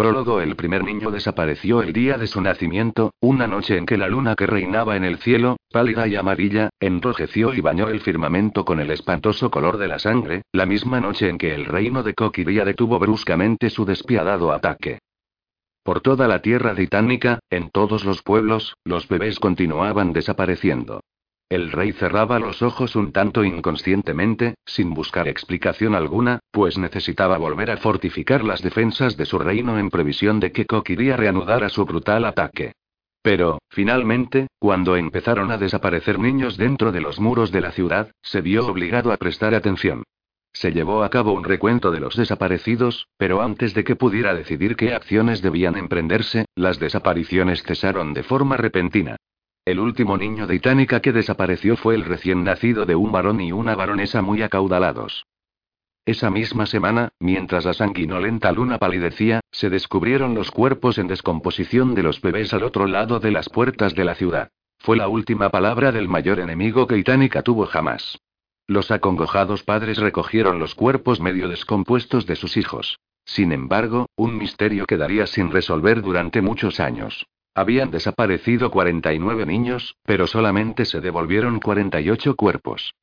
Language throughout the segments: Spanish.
Prólogo El primer niño desapareció el día de su nacimiento, una noche en que la luna que reinaba en el cielo, pálida y amarilla, enrojeció y bañó el firmamento con el espantoso color de la sangre, la misma noche en que el reino de Coquiría detuvo bruscamente su despiadado ataque. Por toda la tierra titánica, en todos los pueblos, los bebés continuaban desapareciendo. El rey cerraba los ojos un tanto inconscientemente, sin buscar explicación alguna, pues necesitaba volver a fortificar las defensas de su reino en previsión de que reanudar reanudara su brutal ataque. Pero, finalmente, cuando empezaron a desaparecer niños dentro de los muros de la ciudad, se vio obligado a prestar atención. Se llevó a cabo un recuento de los desaparecidos, pero antes de que pudiera decidir qué acciones debían emprenderse, las desapariciones cesaron de forma repentina. El último niño de Itánica que desapareció fue el recién nacido de un varón y una baronesa muy acaudalados. Esa misma semana, mientras la sanguinolenta luna palidecía, se descubrieron los cuerpos en descomposición de los bebés al otro lado de las puertas de la ciudad. Fue la última palabra del mayor enemigo que Itánica tuvo jamás. Los acongojados padres recogieron los cuerpos medio descompuestos de sus hijos. Sin embargo, un misterio quedaría sin resolver durante muchos años. Habían desaparecido 49 niños, pero solamente se devolvieron 48 cuerpos.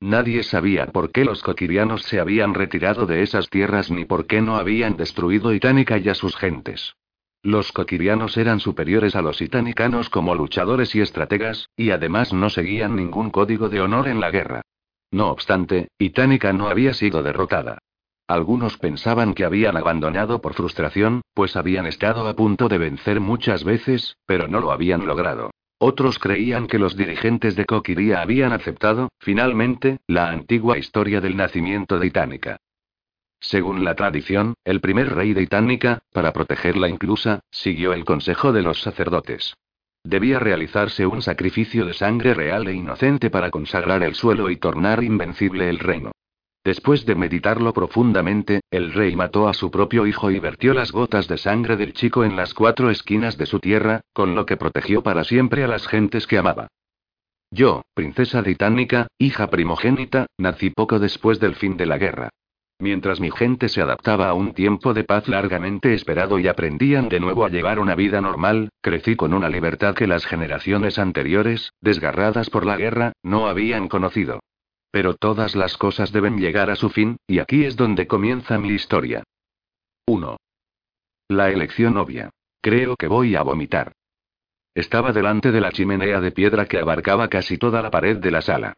Nadie sabía por qué los coquirianos se habían retirado de esas tierras ni por qué no habían destruido Itánica y a sus gentes. Los coquirianos eran superiores a los itanicanos como luchadores y estrategas, y además no seguían ningún código de honor en la guerra. No obstante, Itánica no había sido derrotada. Algunos pensaban que habían abandonado por frustración, pues habían estado a punto de vencer muchas veces, pero no lo habían logrado. Otros creían que los dirigentes de Coquiría habían aceptado, finalmente, la antigua historia del nacimiento de Itánica. Según la tradición, el primer rey de Itánica, para protegerla inclusa, siguió el consejo de los sacerdotes. Debía realizarse un sacrificio de sangre real e inocente para consagrar el suelo y tornar invencible el reino. Después de meditarlo profundamente, el rey mató a su propio hijo y vertió las gotas de sangre del chico en las cuatro esquinas de su tierra, con lo que protegió para siempre a las gentes que amaba. Yo, princesa británica, hija primogénita, nací poco después del fin de la guerra. Mientras mi gente se adaptaba a un tiempo de paz largamente esperado y aprendían de nuevo a llevar una vida normal, crecí con una libertad que las generaciones anteriores, desgarradas por la guerra, no habían conocido. Pero todas las cosas deben llegar a su fin, y aquí es donde comienza mi historia. 1. La elección obvia. Creo que voy a vomitar. Estaba delante de la chimenea de piedra que abarcaba casi toda la pared de la sala.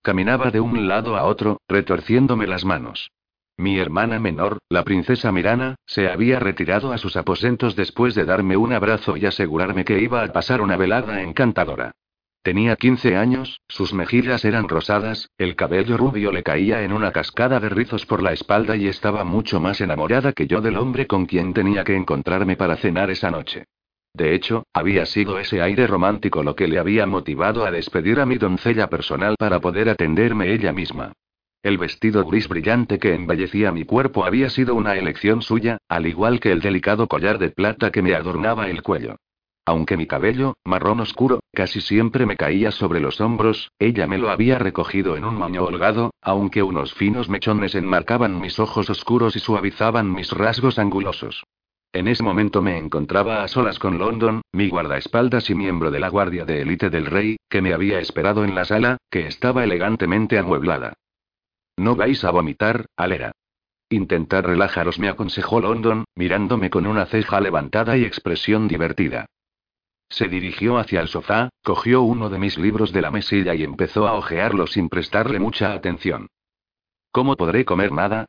Caminaba de un lado a otro, retorciéndome las manos. Mi hermana menor, la princesa Mirana, se había retirado a sus aposentos después de darme un abrazo y asegurarme que iba a pasar una velada encantadora. Tenía 15 años, sus mejillas eran rosadas, el cabello rubio le caía en una cascada de rizos por la espalda y estaba mucho más enamorada que yo del hombre con quien tenía que encontrarme para cenar esa noche. De hecho, había sido ese aire romántico lo que le había motivado a despedir a mi doncella personal para poder atenderme ella misma. El vestido gris brillante que embellecía mi cuerpo había sido una elección suya, al igual que el delicado collar de plata que me adornaba el cuello. Aunque mi cabello, marrón oscuro, casi siempre me caía sobre los hombros, ella me lo había recogido en un maño holgado, aunque unos finos mechones enmarcaban mis ojos oscuros y suavizaban mis rasgos angulosos. En ese momento me encontraba a solas con London, mi guardaespaldas y miembro de la guardia de élite del rey, que me había esperado en la sala, que estaba elegantemente amueblada. No vais a vomitar, Alera. Intentad relajaros, me aconsejó London, mirándome con una ceja levantada y expresión divertida. Se dirigió hacia el sofá, cogió uno de mis libros de la mesilla y empezó a hojearlo sin prestarle mucha atención. ¿Cómo podré comer nada?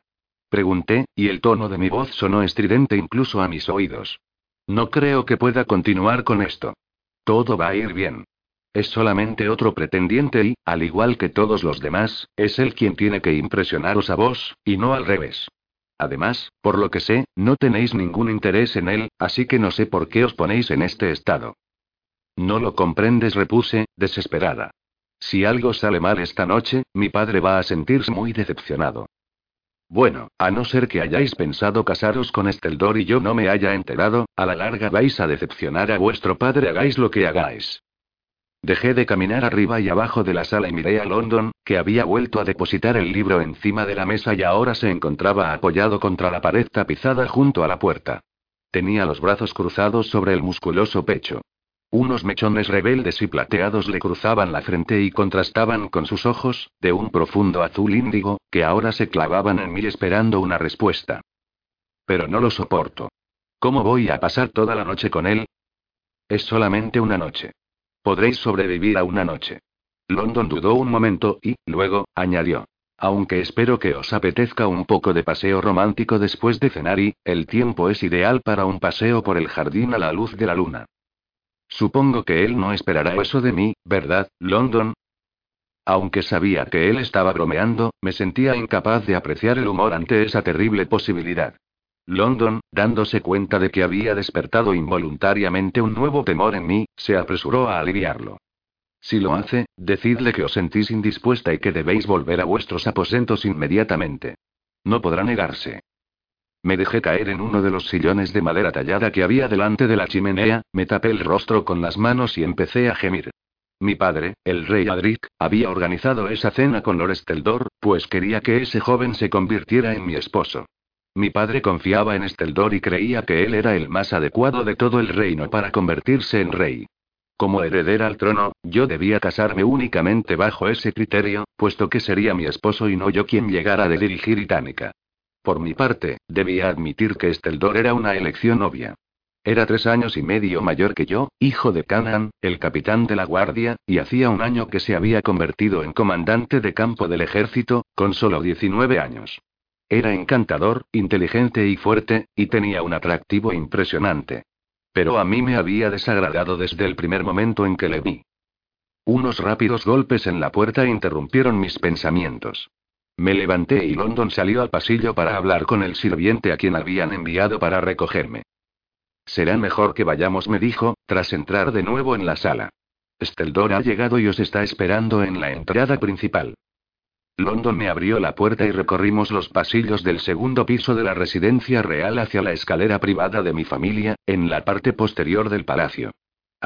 Pregunté, y el tono de mi voz sonó estridente incluso a mis oídos. No creo que pueda continuar con esto. Todo va a ir bien. Es solamente otro pretendiente y, al igual que todos los demás, es él quien tiene que impresionaros a vos, y no al revés. Además, por lo que sé, no tenéis ningún interés en él, así que no sé por qué os ponéis en este estado. No lo comprendes, repuse, desesperada. Si algo sale mal esta noche, mi padre va a sentirse muy decepcionado. Bueno, a no ser que hayáis pensado casaros con Esteldor y yo no me haya enterado, a la larga vais a decepcionar a vuestro padre hagáis lo que hagáis. Dejé de caminar arriba y abajo de la sala y miré a London, que había vuelto a depositar el libro encima de la mesa y ahora se encontraba apoyado contra la pared tapizada junto a la puerta. Tenía los brazos cruzados sobre el musculoso pecho. Unos mechones rebeldes y plateados le cruzaban la frente y contrastaban con sus ojos, de un profundo azul índigo, que ahora se clavaban en mí esperando una respuesta. Pero no lo soporto. ¿Cómo voy a pasar toda la noche con él? Es solamente una noche. Podréis sobrevivir a una noche. London dudó un momento y, luego, añadió. Aunque espero que os apetezca un poco de paseo romántico después de cenar y, el tiempo es ideal para un paseo por el jardín a la luz de la luna. Supongo que él no esperará eso de mí, ¿verdad, London? Aunque sabía que él estaba bromeando, me sentía incapaz de apreciar el humor ante esa terrible posibilidad. London, dándose cuenta de que había despertado involuntariamente un nuevo temor en mí, se apresuró a aliviarlo. Si lo hace, decidle que os sentís indispuesta y que debéis volver a vuestros aposentos inmediatamente. No podrá negarse. Me dejé caer en uno de los sillones de madera tallada que había delante de la chimenea, me tapé el rostro con las manos y empecé a gemir. Mi padre, el rey Adric, había organizado esa cena con Lord Esteldor, pues quería que ese joven se convirtiera en mi esposo. Mi padre confiaba en Esteldor y creía que él era el más adecuado de todo el reino para convertirse en rey. Como heredera al trono, yo debía casarme únicamente bajo ese criterio, puesto que sería mi esposo y no yo quien llegara a dirigir Itánica. Por mi parte, debía admitir que Esteldor era una elección obvia. Era tres años y medio mayor que yo, hijo de Canaan, el capitán de la guardia, y hacía un año que se había convertido en comandante de campo del ejército, con solo 19 años. Era encantador, inteligente y fuerte, y tenía un atractivo impresionante. Pero a mí me había desagradado desde el primer momento en que le vi. Unos rápidos golpes en la puerta interrumpieron mis pensamientos. Me levanté y London salió al pasillo para hablar con el sirviente a quien habían enviado para recogerme. Será mejor que vayamos, me dijo, tras entrar de nuevo en la sala. Esteldor ha llegado y os está esperando en la entrada principal. London me abrió la puerta y recorrimos los pasillos del segundo piso de la residencia real hacia la escalera privada de mi familia, en la parte posterior del palacio.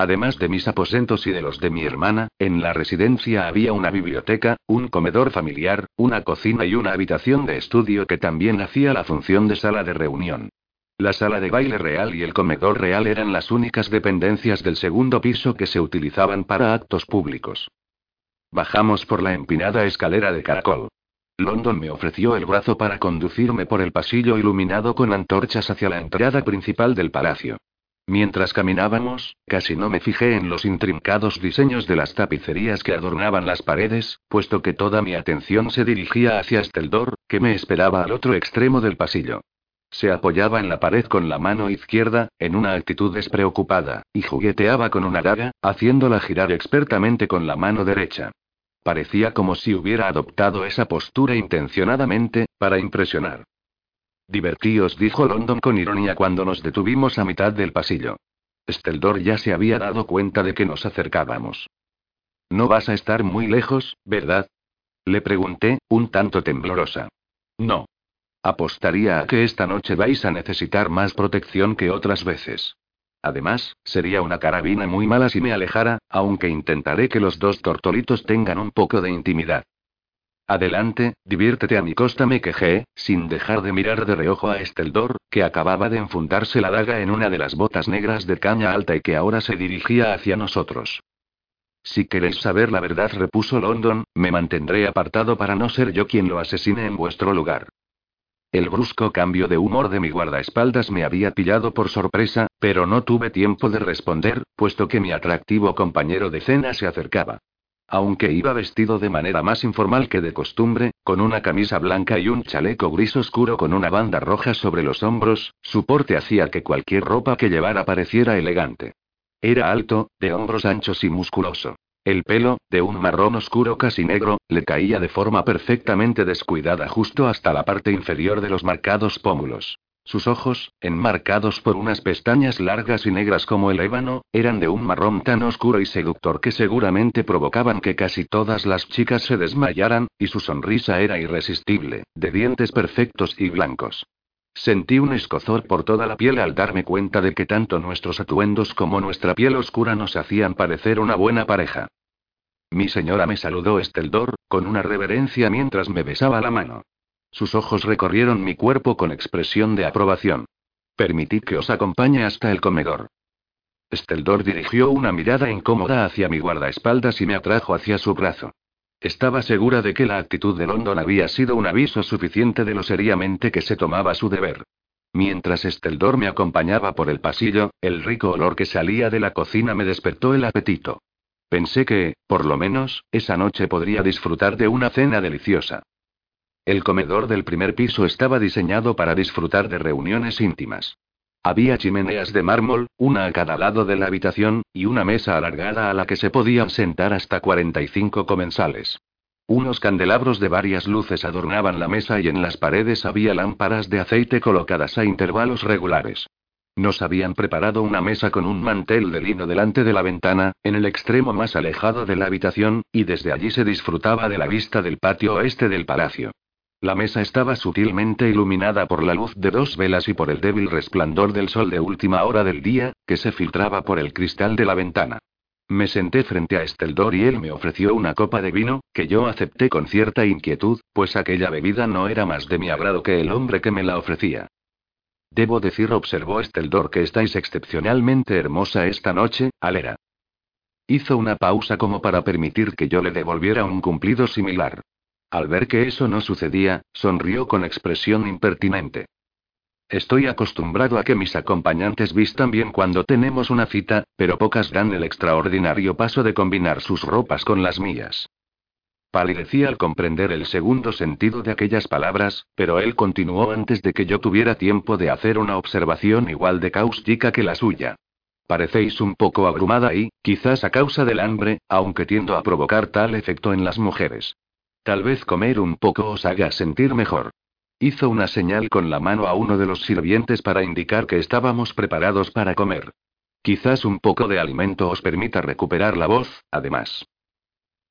Además de mis aposentos y de los de mi hermana, en la residencia había una biblioteca, un comedor familiar, una cocina y una habitación de estudio que también hacía la función de sala de reunión. La sala de baile real y el comedor real eran las únicas dependencias del segundo piso que se utilizaban para actos públicos. Bajamos por la empinada escalera de caracol. London me ofreció el brazo para conducirme por el pasillo iluminado con antorchas hacia la entrada principal del palacio. Mientras caminábamos, casi no me fijé en los intrincados diseños de las tapicerías que adornaban las paredes, puesto que toda mi atención se dirigía hacia Esteldor, que me esperaba al otro extremo del pasillo. Se apoyaba en la pared con la mano izquierda, en una actitud despreocupada, y jugueteaba con una daga, haciéndola girar expertamente con la mano derecha. Parecía como si hubiera adoptado esa postura intencionadamente, para impresionar. Divertíos, dijo London con ironía cuando nos detuvimos a mitad del pasillo. Esteldor ya se había dado cuenta de que nos acercábamos. No vas a estar muy lejos, ¿verdad? Le pregunté, un tanto temblorosa. No. Apostaría a que esta noche vais a necesitar más protección que otras veces. Además, sería una carabina muy mala si me alejara, aunque intentaré que los dos tortolitos tengan un poco de intimidad. Adelante, diviértete a mi costa, me quejé, sin dejar de mirar de reojo a Esteldor, que acababa de enfundarse la daga en una de las botas negras de caña alta y que ahora se dirigía hacia nosotros. Si queréis saber la verdad, repuso London, me mantendré apartado para no ser yo quien lo asesine en vuestro lugar. El brusco cambio de humor de mi guardaespaldas me había pillado por sorpresa, pero no tuve tiempo de responder, puesto que mi atractivo compañero de cena se acercaba. Aunque iba vestido de manera más informal que de costumbre, con una camisa blanca y un chaleco gris oscuro con una banda roja sobre los hombros, su porte hacía que cualquier ropa que llevara pareciera elegante. Era alto, de hombros anchos y musculoso. El pelo, de un marrón oscuro casi negro, le caía de forma perfectamente descuidada justo hasta la parte inferior de los marcados pómulos. Sus ojos, enmarcados por unas pestañas largas y negras como el ébano, eran de un marrón tan oscuro y seductor que seguramente provocaban que casi todas las chicas se desmayaran, y su sonrisa era irresistible, de dientes perfectos y blancos. Sentí un escozor por toda la piel al darme cuenta de que tanto nuestros atuendos como nuestra piel oscura nos hacían parecer una buena pareja. Mi señora me saludó Esteldor, con una reverencia mientras me besaba la mano. Sus ojos recorrieron mi cuerpo con expresión de aprobación. Permitid que os acompañe hasta el comedor. Esteldor dirigió una mirada incómoda hacia mi guardaespaldas y me atrajo hacia su brazo. Estaba segura de que la actitud de London había sido un aviso suficiente de lo seriamente que se tomaba su deber. Mientras Esteldor me acompañaba por el pasillo, el rico olor que salía de la cocina me despertó el apetito. Pensé que, por lo menos, esa noche podría disfrutar de una cena deliciosa. El comedor del primer piso estaba diseñado para disfrutar de reuniones íntimas. Había chimeneas de mármol, una a cada lado de la habitación, y una mesa alargada a la que se podían sentar hasta 45 comensales. Unos candelabros de varias luces adornaban la mesa y en las paredes había lámparas de aceite colocadas a intervalos regulares. Nos habían preparado una mesa con un mantel de lino delante de la ventana, en el extremo más alejado de la habitación, y desde allí se disfrutaba de la vista del patio oeste del palacio. La mesa estaba sutilmente iluminada por la luz de dos velas y por el débil resplandor del sol de última hora del día, que se filtraba por el cristal de la ventana. Me senté frente a Esteldor y él me ofreció una copa de vino, que yo acepté con cierta inquietud, pues aquella bebida no era más de mi agrado que el hombre que me la ofrecía. Debo decir, observó Esteldor, que estáis excepcionalmente hermosa esta noche, Alera. Hizo una pausa como para permitir que yo le devolviera un cumplido similar. Al ver que eso no sucedía, sonrió con expresión impertinente. Estoy acostumbrado a que mis acompañantes vistan bien cuando tenemos una cita, pero pocas dan el extraordinario paso de combinar sus ropas con las mías. Palidecía al comprender el segundo sentido de aquellas palabras, pero él continuó antes de que yo tuviera tiempo de hacer una observación igual de cáustica que la suya. Parecéis un poco abrumada y, quizás a causa del hambre, aunque tiendo a provocar tal efecto en las mujeres. Tal vez comer un poco os haga sentir mejor. Hizo una señal con la mano a uno de los sirvientes para indicar que estábamos preparados para comer. Quizás un poco de alimento os permita recuperar la voz, además.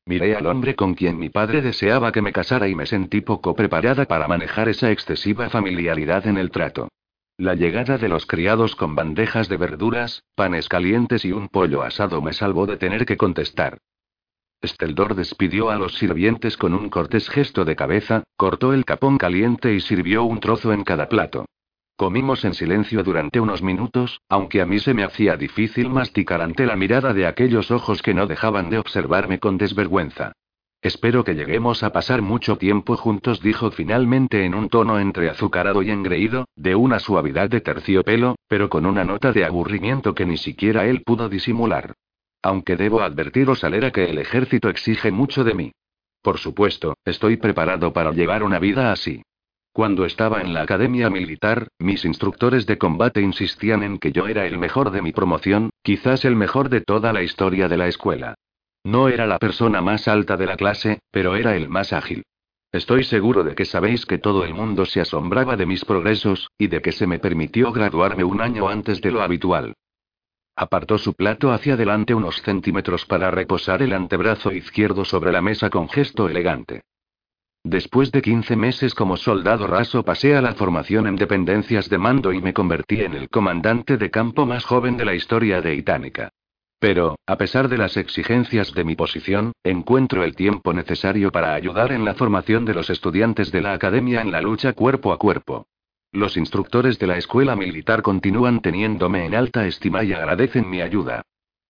Miré al hombre con quien mi padre deseaba que me casara y me sentí poco preparada para manejar esa excesiva familiaridad en el trato. La llegada de los criados con bandejas de verduras, panes calientes y un pollo asado me salvó de tener que contestar. Esteldor despidió a los sirvientes con un cortés gesto de cabeza, cortó el capón caliente y sirvió un trozo en cada plato. Comimos en silencio durante unos minutos, aunque a mí se me hacía difícil masticar ante la mirada de aquellos ojos que no dejaban de observarme con desvergüenza. Espero que lleguemos a pasar mucho tiempo juntos, dijo finalmente en un tono entre azucarado y engreído, de una suavidad de terciopelo, pero con una nota de aburrimiento que ni siquiera él pudo disimular. Aunque debo advertiros, Alera, que el ejército exige mucho de mí. Por supuesto, estoy preparado para llevar una vida así. Cuando estaba en la academia militar, mis instructores de combate insistían en que yo era el mejor de mi promoción, quizás el mejor de toda la historia de la escuela. No era la persona más alta de la clase, pero era el más ágil. Estoy seguro de que sabéis que todo el mundo se asombraba de mis progresos, y de que se me permitió graduarme un año antes de lo habitual. Apartó su plato hacia adelante unos centímetros para reposar el antebrazo izquierdo sobre la mesa con gesto elegante. Después de 15 meses como soldado raso pasé a la formación en dependencias de mando y me convertí en el comandante de campo más joven de la historia de Itánica. Pero, a pesar de las exigencias de mi posición, encuentro el tiempo necesario para ayudar en la formación de los estudiantes de la academia en la lucha cuerpo a cuerpo. Los instructores de la escuela militar continúan teniéndome en alta estima y agradecen mi ayuda.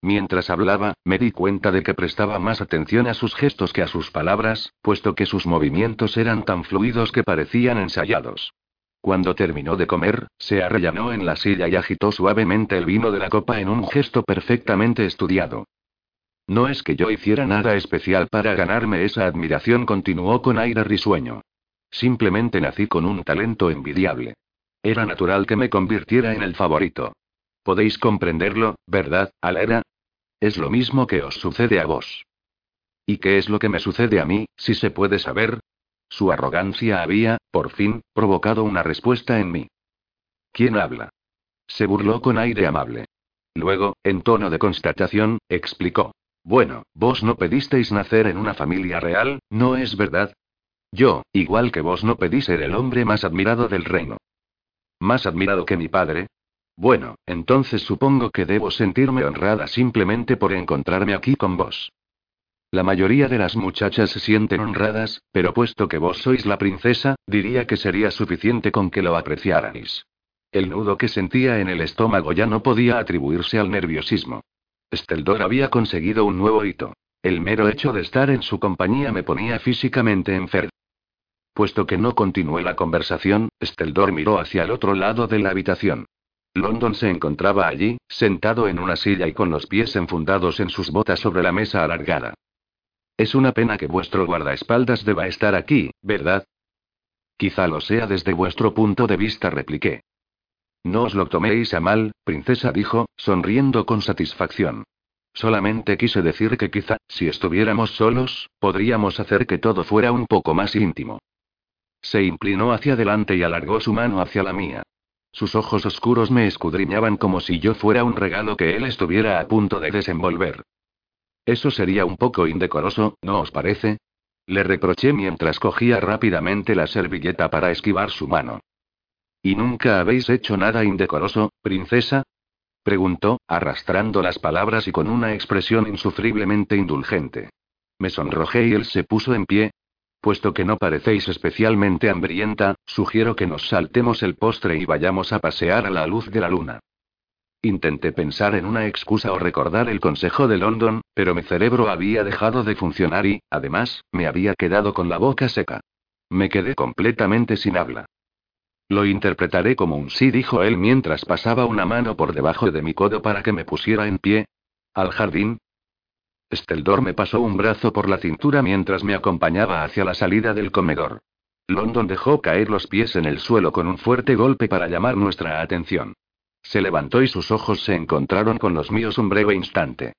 Mientras hablaba, me di cuenta de que prestaba más atención a sus gestos que a sus palabras, puesto que sus movimientos eran tan fluidos que parecían ensayados. Cuando terminó de comer, se arrellanó en la silla y agitó suavemente el vino de la copa en un gesto perfectamente estudiado. No es que yo hiciera nada especial para ganarme esa admiración, continuó con aire risueño. Simplemente nací con un talento envidiable. Era natural que me convirtiera en el favorito. Podéis comprenderlo, ¿verdad, Alera? Es lo mismo que os sucede a vos. ¿Y qué es lo que me sucede a mí, si se puede saber? Su arrogancia había, por fin, provocado una respuesta en mí. ¿Quién habla? Se burló con aire amable. Luego, en tono de constatación, explicó. Bueno, vos no pedisteis nacer en una familia real, ¿no es verdad? Yo, igual que vos, no pedí ser el hombre más admirado del reino. ¿Más admirado que mi padre? Bueno, entonces supongo que debo sentirme honrada simplemente por encontrarme aquí con vos. La mayoría de las muchachas se sienten honradas, pero puesto que vos sois la princesa, diría que sería suficiente con que lo apreciarais. El nudo que sentía en el estómago ya no podía atribuirse al nerviosismo. Steldor había conseguido un nuevo hito. El mero hecho de estar en su compañía me ponía físicamente enfermo. Puesto que no continué la conversación, Steldor miró hacia el otro lado de la habitación. London se encontraba allí, sentado en una silla y con los pies enfundados en sus botas sobre la mesa alargada. Es una pena que vuestro guardaespaldas deba estar aquí, ¿verdad? Quizá lo sea desde vuestro punto de vista, repliqué. No os lo toméis a mal, princesa dijo, sonriendo con satisfacción. Solamente quise decir que quizá, si estuviéramos solos, podríamos hacer que todo fuera un poco más íntimo. Se inclinó hacia adelante y alargó su mano hacia la mía. Sus ojos oscuros me escudriñaban como si yo fuera un regalo que él estuviera a punto de desenvolver. Eso sería un poco indecoroso, ¿no os parece? Le reproché mientras cogía rápidamente la servilleta para esquivar su mano. ¿Y nunca habéis hecho nada indecoroso, princesa? preguntó, arrastrando las palabras y con una expresión insufriblemente indulgente. Me sonrojé y él se puso en pie. Puesto que no parecéis especialmente hambrienta, sugiero que nos saltemos el postre y vayamos a pasear a la luz de la luna. Intenté pensar en una excusa o recordar el consejo de London, pero mi cerebro había dejado de funcionar y, además, me había quedado con la boca seca. Me quedé completamente sin habla. Lo interpretaré como un sí, dijo él mientras pasaba una mano por debajo de mi codo para que me pusiera en pie. ¿Al jardín? Steldor me pasó un brazo por la cintura mientras me acompañaba hacia la salida del comedor. London dejó caer los pies en el suelo con un fuerte golpe para llamar nuestra atención. Se levantó y sus ojos se encontraron con los míos un breve instante.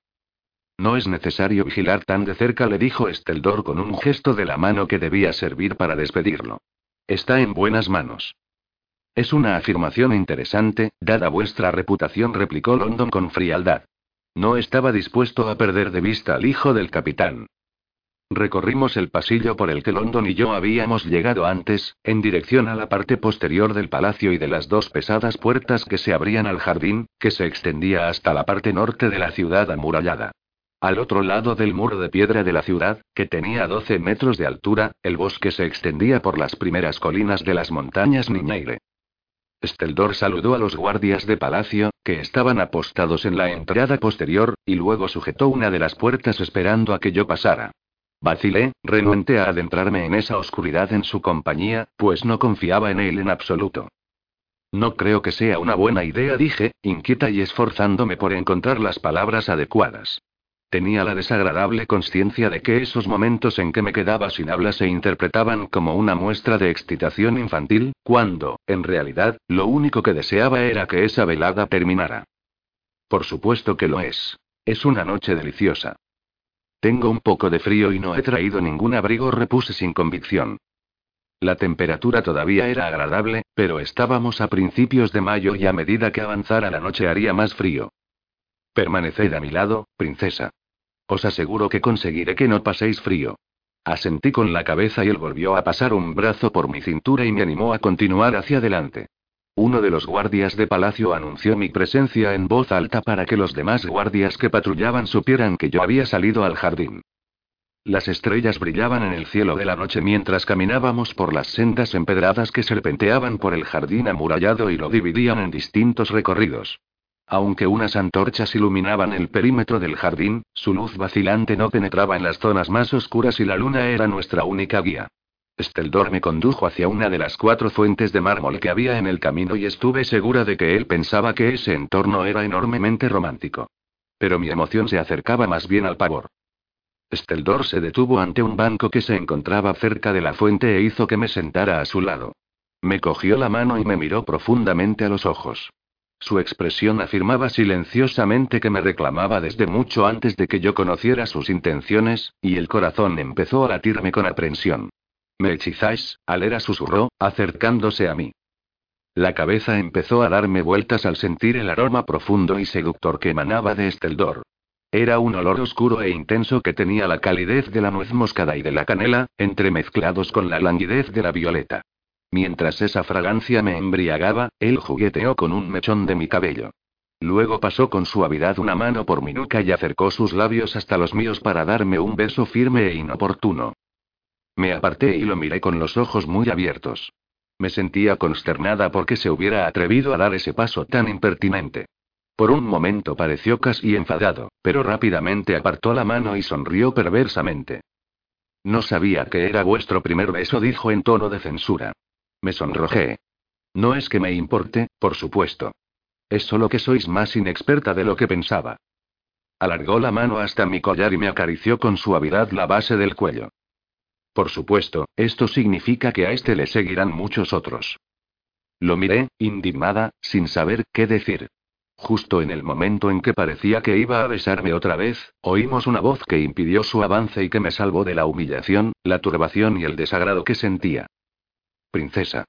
No es necesario vigilar tan de cerca, le dijo Steldor con un gesto de la mano que debía servir para despedirlo. Está en buenas manos. Es una afirmación interesante, dada vuestra reputación, replicó London con frialdad. No estaba dispuesto a perder de vista al hijo del capitán. Recorrimos el pasillo por el que London y yo habíamos llegado antes, en dirección a la parte posterior del palacio y de las dos pesadas puertas que se abrían al jardín, que se extendía hasta la parte norte de la ciudad amurallada. Al otro lado del muro de piedra de la ciudad, que tenía 12 metros de altura, el bosque se extendía por las primeras colinas de las montañas Niñaire. Steldor saludó a los guardias de palacio, que estaban apostados en la entrada posterior, y luego sujetó una de las puertas esperando a que yo pasara. Vacilé, renuente a adentrarme en esa oscuridad en su compañía, pues no confiaba en él en absoluto. No creo que sea una buena idea, dije, inquieta y esforzándome por encontrar las palabras adecuadas. Tenía la desagradable conciencia de que esos momentos en que me quedaba sin habla se interpretaban como una muestra de excitación infantil, cuando, en realidad, lo único que deseaba era que esa velada terminara. Por supuesto que lo es. Es una noche deliciosa. Tengo un poco de frío y no he traído ningún abrigo, repuse sin convicción. La temperatura todavía era agradable, pero estábamos a principios de mayo y a medida que avanzara la noche haría más frío. Permaneced a mi lado, princesa. Os aseguro que conseguiré que no paséis frío. Asentí con la cabeza y él volvió a pasar un brazo por mi cintura y me animó a continuar hacia adelante. Uno de los guardias de palacio anunció mi presencia en voz alta para que los demás guardias que patrullaban supieran que yo había salido al jardín. Las estrellas brillaban en el cielo de la noche mientras caminábamos por las sendas empedradas que serpenteaban por el jardín amurallado y lo dividían en distintos recorridos. Aunque unas antorchas iluminaban el perímetro del jardín, su luz vacilante no penetraba en las zonas más oscuras y la luna era nuestra única guía. Steldor me condujo hacia una de las cuatro fuentes de mármol que había en el camino y estuve segura de que él pensaba que ese entorno era enormemente romántico. Pero mi emoción se acercaba más bien al pavor. Steldor se detuvo ante un banco que se encontraba cerca de la fuente e hizo que me sentara a su lado. Me cogió la mano y me miró profundamente a los ojos. Su expresión afirmaba silenciosamente que me reclamaba desde mucho antes de que yo conociera sus intenciones, y el corazón empezó a latirme con aprensión. Me hechizáis, Alera susurró, acercándose a mí. La cabeza empezó a darme vueltas al sentir el aroma profundo y seductor que emanaba de Esteldor. Era un olor oscuro e intenso que tenía la calidez de la nuez moscada y de la canela, entremezclados con la languidez de la violeta. Mientras esa fragancia me embriagaba, él jugueteó con un mechón de mi cabello. Luego pasó con suavidad una mano por mi nuca y acercó sus labios hasta los míos para darme un beso firme e inoportuno. Me aparté y lo miré con los ojos muy abiertos. Me sentía consternada porque se hubiera atrevido a dar ese paso tan impertinente. Por un momento pareció casi enfadado, pero rápidamente apartó la mano y sonrió perversamente. No sabía que era vuestro primer beso, dijo en tono de censura. Me sonrojé. No es que me importe, por supuesto. Es solo que sois más inexperta de lo que pensaba. Alargó la mano hasta mi collar y me acarició con suavidad la base del cuello. Por supuesto, esto significa que a este le seguirán muchos otros. Lo miré, indignada, sin saber qué decir. Justo en el momento en que parecía que iba a besarme otra vez, oímos una voz que impidió su avance y que me salvó de la humillación, la turbación y el desagrado que sentía. Princesa.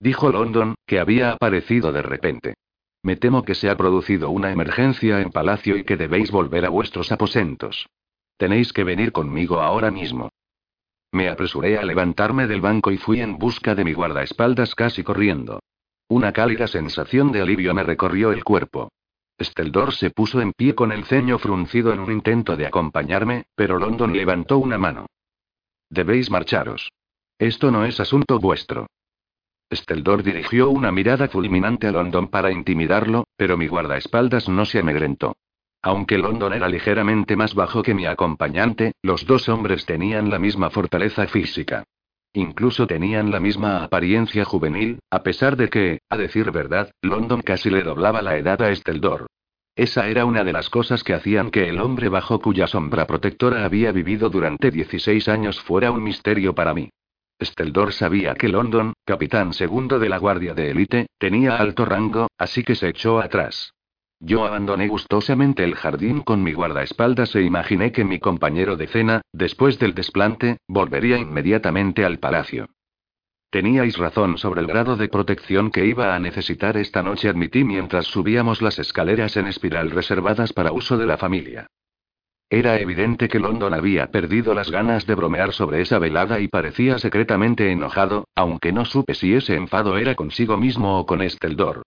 Dijo London, que había aparecido de repente. Me temo que se ha producido una emergencia en palacio y que debéis volver a vuestros aposentos. Tenéis que venir conmigo ahora mismo. Me apresuré a levantarme del banco y fui en busca de mi guardaespaldas casi corriendo. Una cálida sensación de alivio me recorrió el cuerpo. Steldor se puso en pie con el ceño fruncido en un intento de acompañarme, pero London levantó una mano. Debéis marcharos. Esto no es asunto vuestro. Steldor dirigió una mirada fulminante a London para intimidarlo, pero mi guardaespaldas no se amedrentó. Aunque London era ligeramente más bajo que mi acompañante, los dos hombres tenían la misma fortaleza física. Incluso tenían la misma apariencia juvenil, a pesar de que, a decir verdad, London casi le doblaba la edad a Esteldor. Esa era una de las cosas que hacían que el hombre bajo cuya sombra protectora había vivido durante 16 años fuera un misterio para mí. Esteldor sabía que London, capitán segundo de la Guardia de Élite, tenía alto rango, así que se echó atrás. Yo abandoné gustosamente el jardín con mi guardaespaldas e imaginé que mi compañero de cena, después del desplante, volvería inmediatamente al palacio. Teníais razón sobre el grado de protección que iba a necesitar esta noche, admití mientras subíamos las escaleras en espiral reservadas para uso de la familia. Era evidente que London había perdido las ganas de bromear sobre esa velada y parecía secretamente enojado, aunque no supe si ese enfado era consigo mismo o con Esteldor.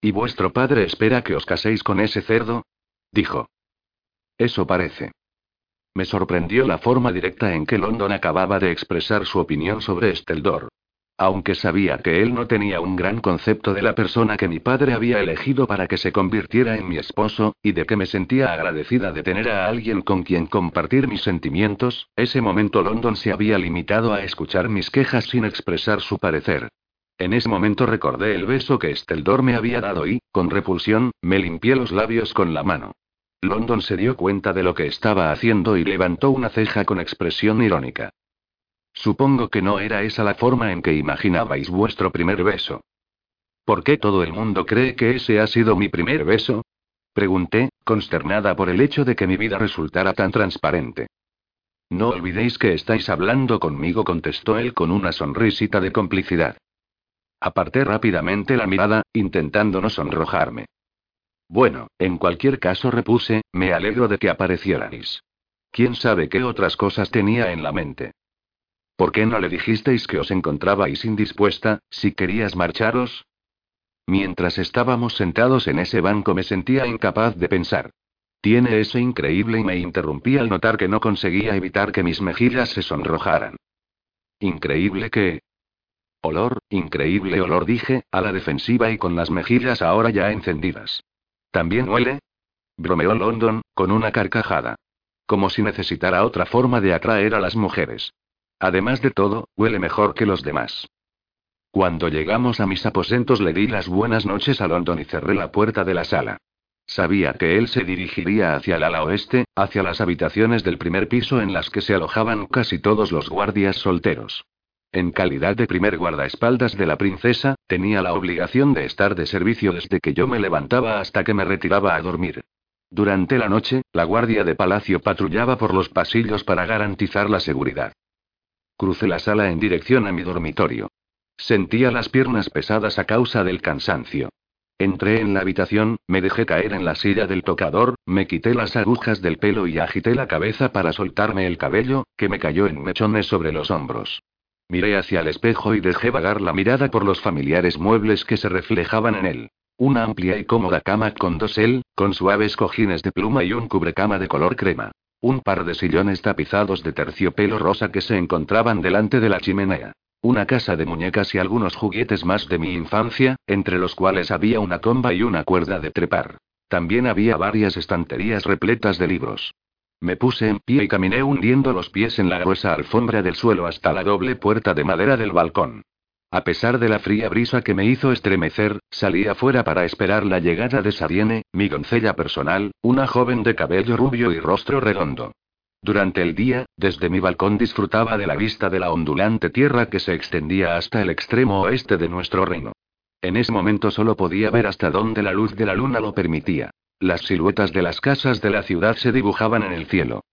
¿Y vuestro padre espera que os caséis con ese cerdo? dijo. Eso parece. Me sorprendió la forma directa en que London acababa de expresar su opinión sobre Esteldor. Aunque sabía que él no tenía un gran concepto de la persona que mi padre había elegido para que se convirtiera en mi esposo, y de que me sentía agradecida de tener a alguien con quien compartir mis sentimientos, ese momento London se había limitado a escuchar mis quejas sin expresar su parecer. En ese momento recordé el beso que Esteldor me había dado y, con repulsión, me limpié los labios con la mano. London se dio cuenta de lo que estaba haciendo y levantó una ceja con expresión irónica. Supongo que no era esa la forma en que imaginabais vuestro primer beso. ¿Por qué todo el mundo cree que ese ha sido mi primer beso? Pregunté, consternada por el hecho de que mi vida resultara tan transparente. No olvidéis que estáis hablando conmigo, contestó él con una sonrisita de complicidad. Aparté rápidamente la mirada, intentando no sonrojarme. Bueno, en cualquier caso repuse, me alegro de que aparecierais. ¿Quién sabe qué otras cosas tenía en la mente? ¿Por qué no le dijisteis que os encontrabais indispuesta, si querías marcharos? Mientras estábamos sentados en ese banco me sentía incapaz de pensar. Tiene ese increíble y me interrumpí al notar que no conseguía evitar que mis mejillas se sonrojaran. Increíble que, Olor, increíble olor dije, a la defensiva y con las mejillas ahora ya encendidas. ¿También huele? Bromeó London, con una carcajada. Como si necesitara otra forma de atraer a las mujeres. Además de todo, huele mejor que los demás. Cuando llegamos a mis aposentos le di las buenas noches a London y cerré la puerta de la sala. Sabía que él se dirigiría hacia el ala oeste, hacia las habitaciones del primer piso en las que se alojaban casi todos los guardias solteros. En calidad de primer guardaespaldas de la princesa, tenía la obligación de estar de servicio desde que yo me levantaba hasta que me retiraba a dormir. Durante la noche, la guardia de palacio patrullaba por los pasillos para garantizar la seguridad. Crucé la sala en dirección a mi dormitorio. Sentía las piernas pesadas a causa del cansancio. Entré en la habitación, me dejé caer en la silla del tocador, me quité las agujas del pelo y agité la cabeza para soltarme el cabello, que me cayó en mechones sobre los hombros. Miré hacia el espejo y dejé vagar la mirada por los familiares muebles que se reflejaban en él. Una amplia y cómoda cama con dosel, con suaves cojines de pluma y un cubrecama de color crema. Un par de sillones tapizados de terciopelo rosa que se encontraban delante de la chimenea. una casa de muñecas y algunos juguetes más de mi infancia, entre los cuales había una comba y una cuerda de trepar. También había varias estanterías repletas de libros. Me puse en pie y caminé hundiendo los pies en la gruesa alfombra del suelo hasta la doble puerta de madera del balcón. A pesar de la fría brisa que me hizo estremecer, salí afuera para esperar la llegada de Sariene, mi doncella personal, una joven de cabello rubio y rostro redondo. Durante el día, desde mi balcón disfrutaba de la vista de la ondulante tierra que se extendía hasta el extremo oeste de nuestro reino. En ese momento solo podía ver hasta donde la luz de la luna lo permitía. Las siluetas de las casas de la ciudad se dibujaban en el cielo.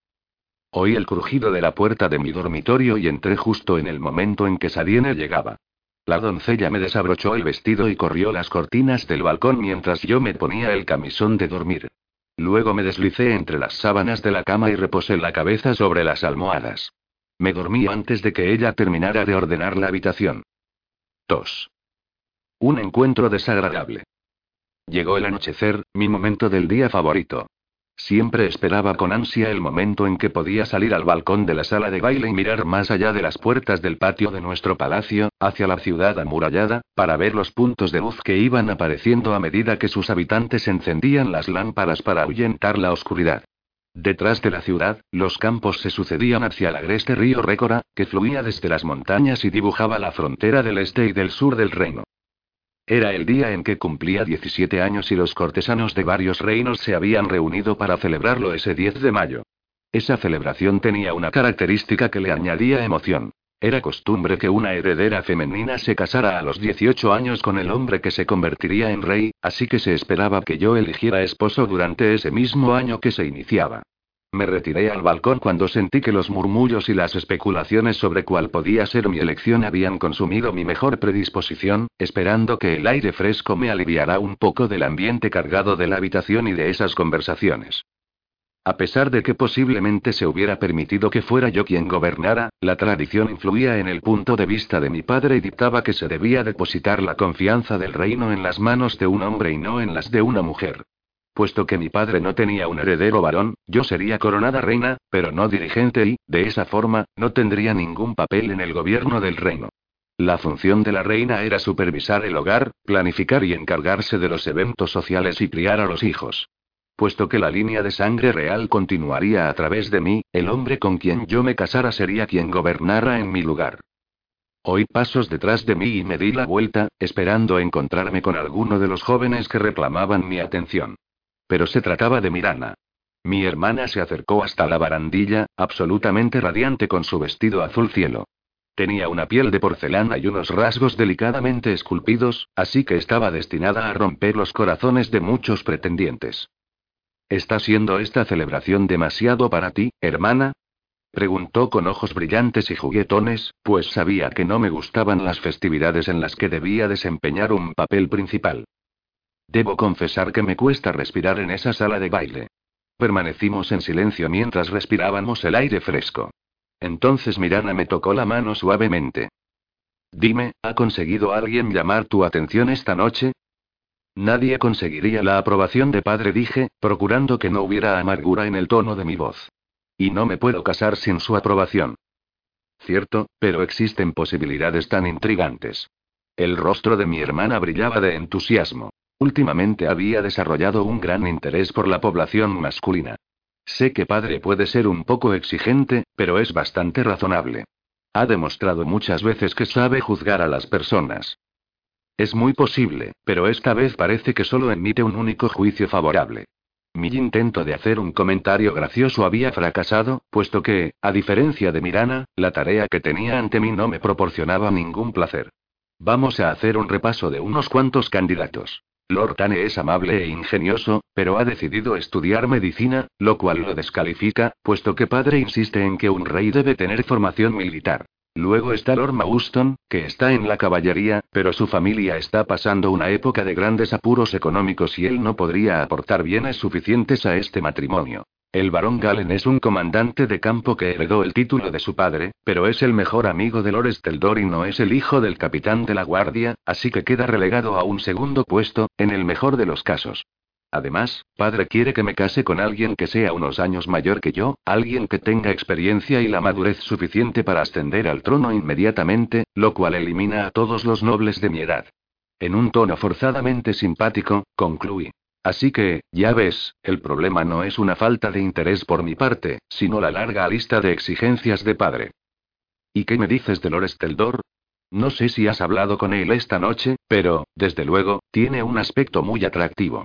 Oí el crujido de la puerta de mi dormitorio y entré justo en el momento en que Sadiene llegaba. La doncella me desabrochó el vestido y corrió las cortinas del balcón mientras yo me ponía el camisón de dormir. Luego me deslicé entre las sábanas de la cama y reposé la cabeza sobre las almohadas. Me dormí antes de que ella terminara de ordenar la habitación. 2. Un encuentro desagradable. Llegó el anochecer, mi momento del día favorito. Siempre esperaba con ansia el momento en que podía salir al balcón de la sala de baile y mirar más allá de las puertas del patio de nuestro palacio, hacia la ciudad amurallada, para ver los puntos de luz que iban apareciendo a medida que sus habitantes encendían las lámparas para ahuyentar la oscuridad. Detrás de la ciudad, los campos se sucedían hacia el agreste río Récora, que fluía desde las montañas y dibujaba la frontera del este y del sur del reino. Era el día en que cumplía 17 años y los cortesanos de varios reinos se habían reunido para celebrarlo ese 10 de mayo. Esa celebración tenía una característica que le añadía emoción. Era costumbre que una heredera femenina se casara a los 18 años con el hombre que se convertiría en rey, así que se esperaba que yo eligiera esposo durante ese mismo año que se iniciaba. Me retiré al balcón cuando sentí que los murmullos y las especulaciones sobre cuál podía ser mi elección habían consumido mi mejor predisposición, esperando que el aire fresco me aliviara un poco del ambiente cargado de la habitación y de esas conversaciones. A pesar de que posiblemente se hubiera permitido que fuera yo quien gobernara, la tradición influía en el punto de vista de mi padre y dictaba que se debía depositar la confianza del reino en las manos de un hombre y no en las de una mujer. Puesto que mi padre no tenía un heredero varón, yo sería coronada reina, pero no dirigente y, de esa forma, no tendría ningún papel en el gobierno del reino. La función de la reina era supervisar el hogar, planificar y encargarse de los eventos sociales y criar a los hijos. Puesto que la línea de sangre real continuaría a través de mí, el hombre con quien yo me casara sería quien gobernara en mi lugar. Oí pasos detrás de mí y me di la vuelta, esperando encontrarme con alguno de los jóvenes que reclamaban mi atención. Pero se trataba de Mirana. Mi hermana se acercó hasta la barandilla, absolutamente radiante con su vestido azul cielo. Tenía una piel de porcelana y unos rasgos delicadamente esculpidos, así que estaba destinada a romper los corazones de muchos pretendientes. ¿Está siendo esta celebración demasiado para ti, hermana? Preguntó con ojos brillantes y juguetones, pues sabía que no me gustaban las festividades en las que debía desempeñar un papel principal. Debo confesar que me cuesta respirar en esa sala de baile. Permanecimos en silencio mientras respirábamos el aire fresco. Entonces Mirana me tocó la mano suavemente. Dime, ¿ha conseguido alguien llamar tu atención esta noche? Nadie conseguiría la aprobación de padre, dije, procurando que no hubiera amargura en el tono de mi voz. Y no me puedo casar sin su aprobación. Cierto, pero existen posibilidades tan intrigantes. El rostro de mi hermana brillaba de entusiasmo. Últimamente había desarrollado un gran interés por la población masculina. Sé que padre puede ser un poco exigente, pero es bastante razonable. Ha demostrado muchas veces que sabe juzgar a las personas. Es muy posible, pero esta vez parece que solo emite un único juicio favorable. Mi intento de hacer un comentario gracioso había fracasado, puesto que, a diferencia de Mirana, la tarea que tenía ante mí no me proporcionaba ningún placer. Vamos a hacer un repaso de unos cuantos candidatos. Lord Tane es amable e ingenioso, pero ha decidido estudiar medicina, lo cual lo descalifica, puesto que padre insiste en que un rey debe tener formación militar. Luego está Lord Mauston, que está en la caballería, pero su familia está pasando una época de grandes apuros económicos y él no podría aportar bienes suficientes a este matrimonio. El barón Galen es un comandante de campo que heredó el título de su padre, pero es el mejor amigo de Lord Steldor y no es el hijo del capitán de la guardia, así que queda relegado a un segundo puesto, en el mejor de los casos. Además, padre quiere que me case con alguien que sea unos años mayor que yo, alguien que tenga experiencia y la madurez suficiente para ascender al trono inmediatamente, lo cual elimina a todos los nobles de mi edad. En un tono forzadamente simpático, concluí. Así que, ya ves, el problema no es una falta de interés por mi parte, sino la larga lista de exigencias de padre. ¿Y qué me dices de Lord Teldor? No sé si has hablado con él esta noche, pero, desde luego, tiene un aspecto muy atractivo.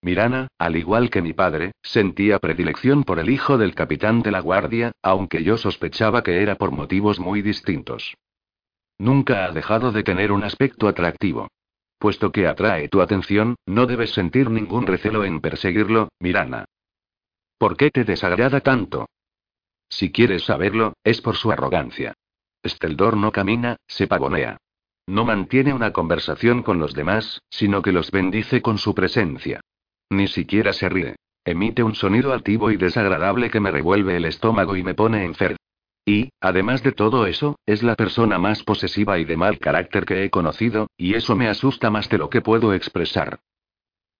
Mirana, al igual que mi padre, sentía predilección por el hijo del capitán de la guardia, aunque yo sospechaba que era por motivos muy distintos. Nunca ha dejado de tener un aspecto atractivo. Puesto que atrae tu atención, no debes sentir ningún recelo en perseguirlo, Mirana. ¿Por qué te desagrada tanto? Si quieres saberlo, es por su arrogancia. Esteldor no camina, se pavonea. No mantiene una conversación con los demás, sino que los bendice con su presencia. Ni siquiera se ríe. Emite un sonido altivo y desagradable que me revuelve el estómago y me pone enfermo. Y, además de todo eso, es la persona más posesiva y de mal carácter que he conocido, y eso me asusta más de lo que puedo expresar.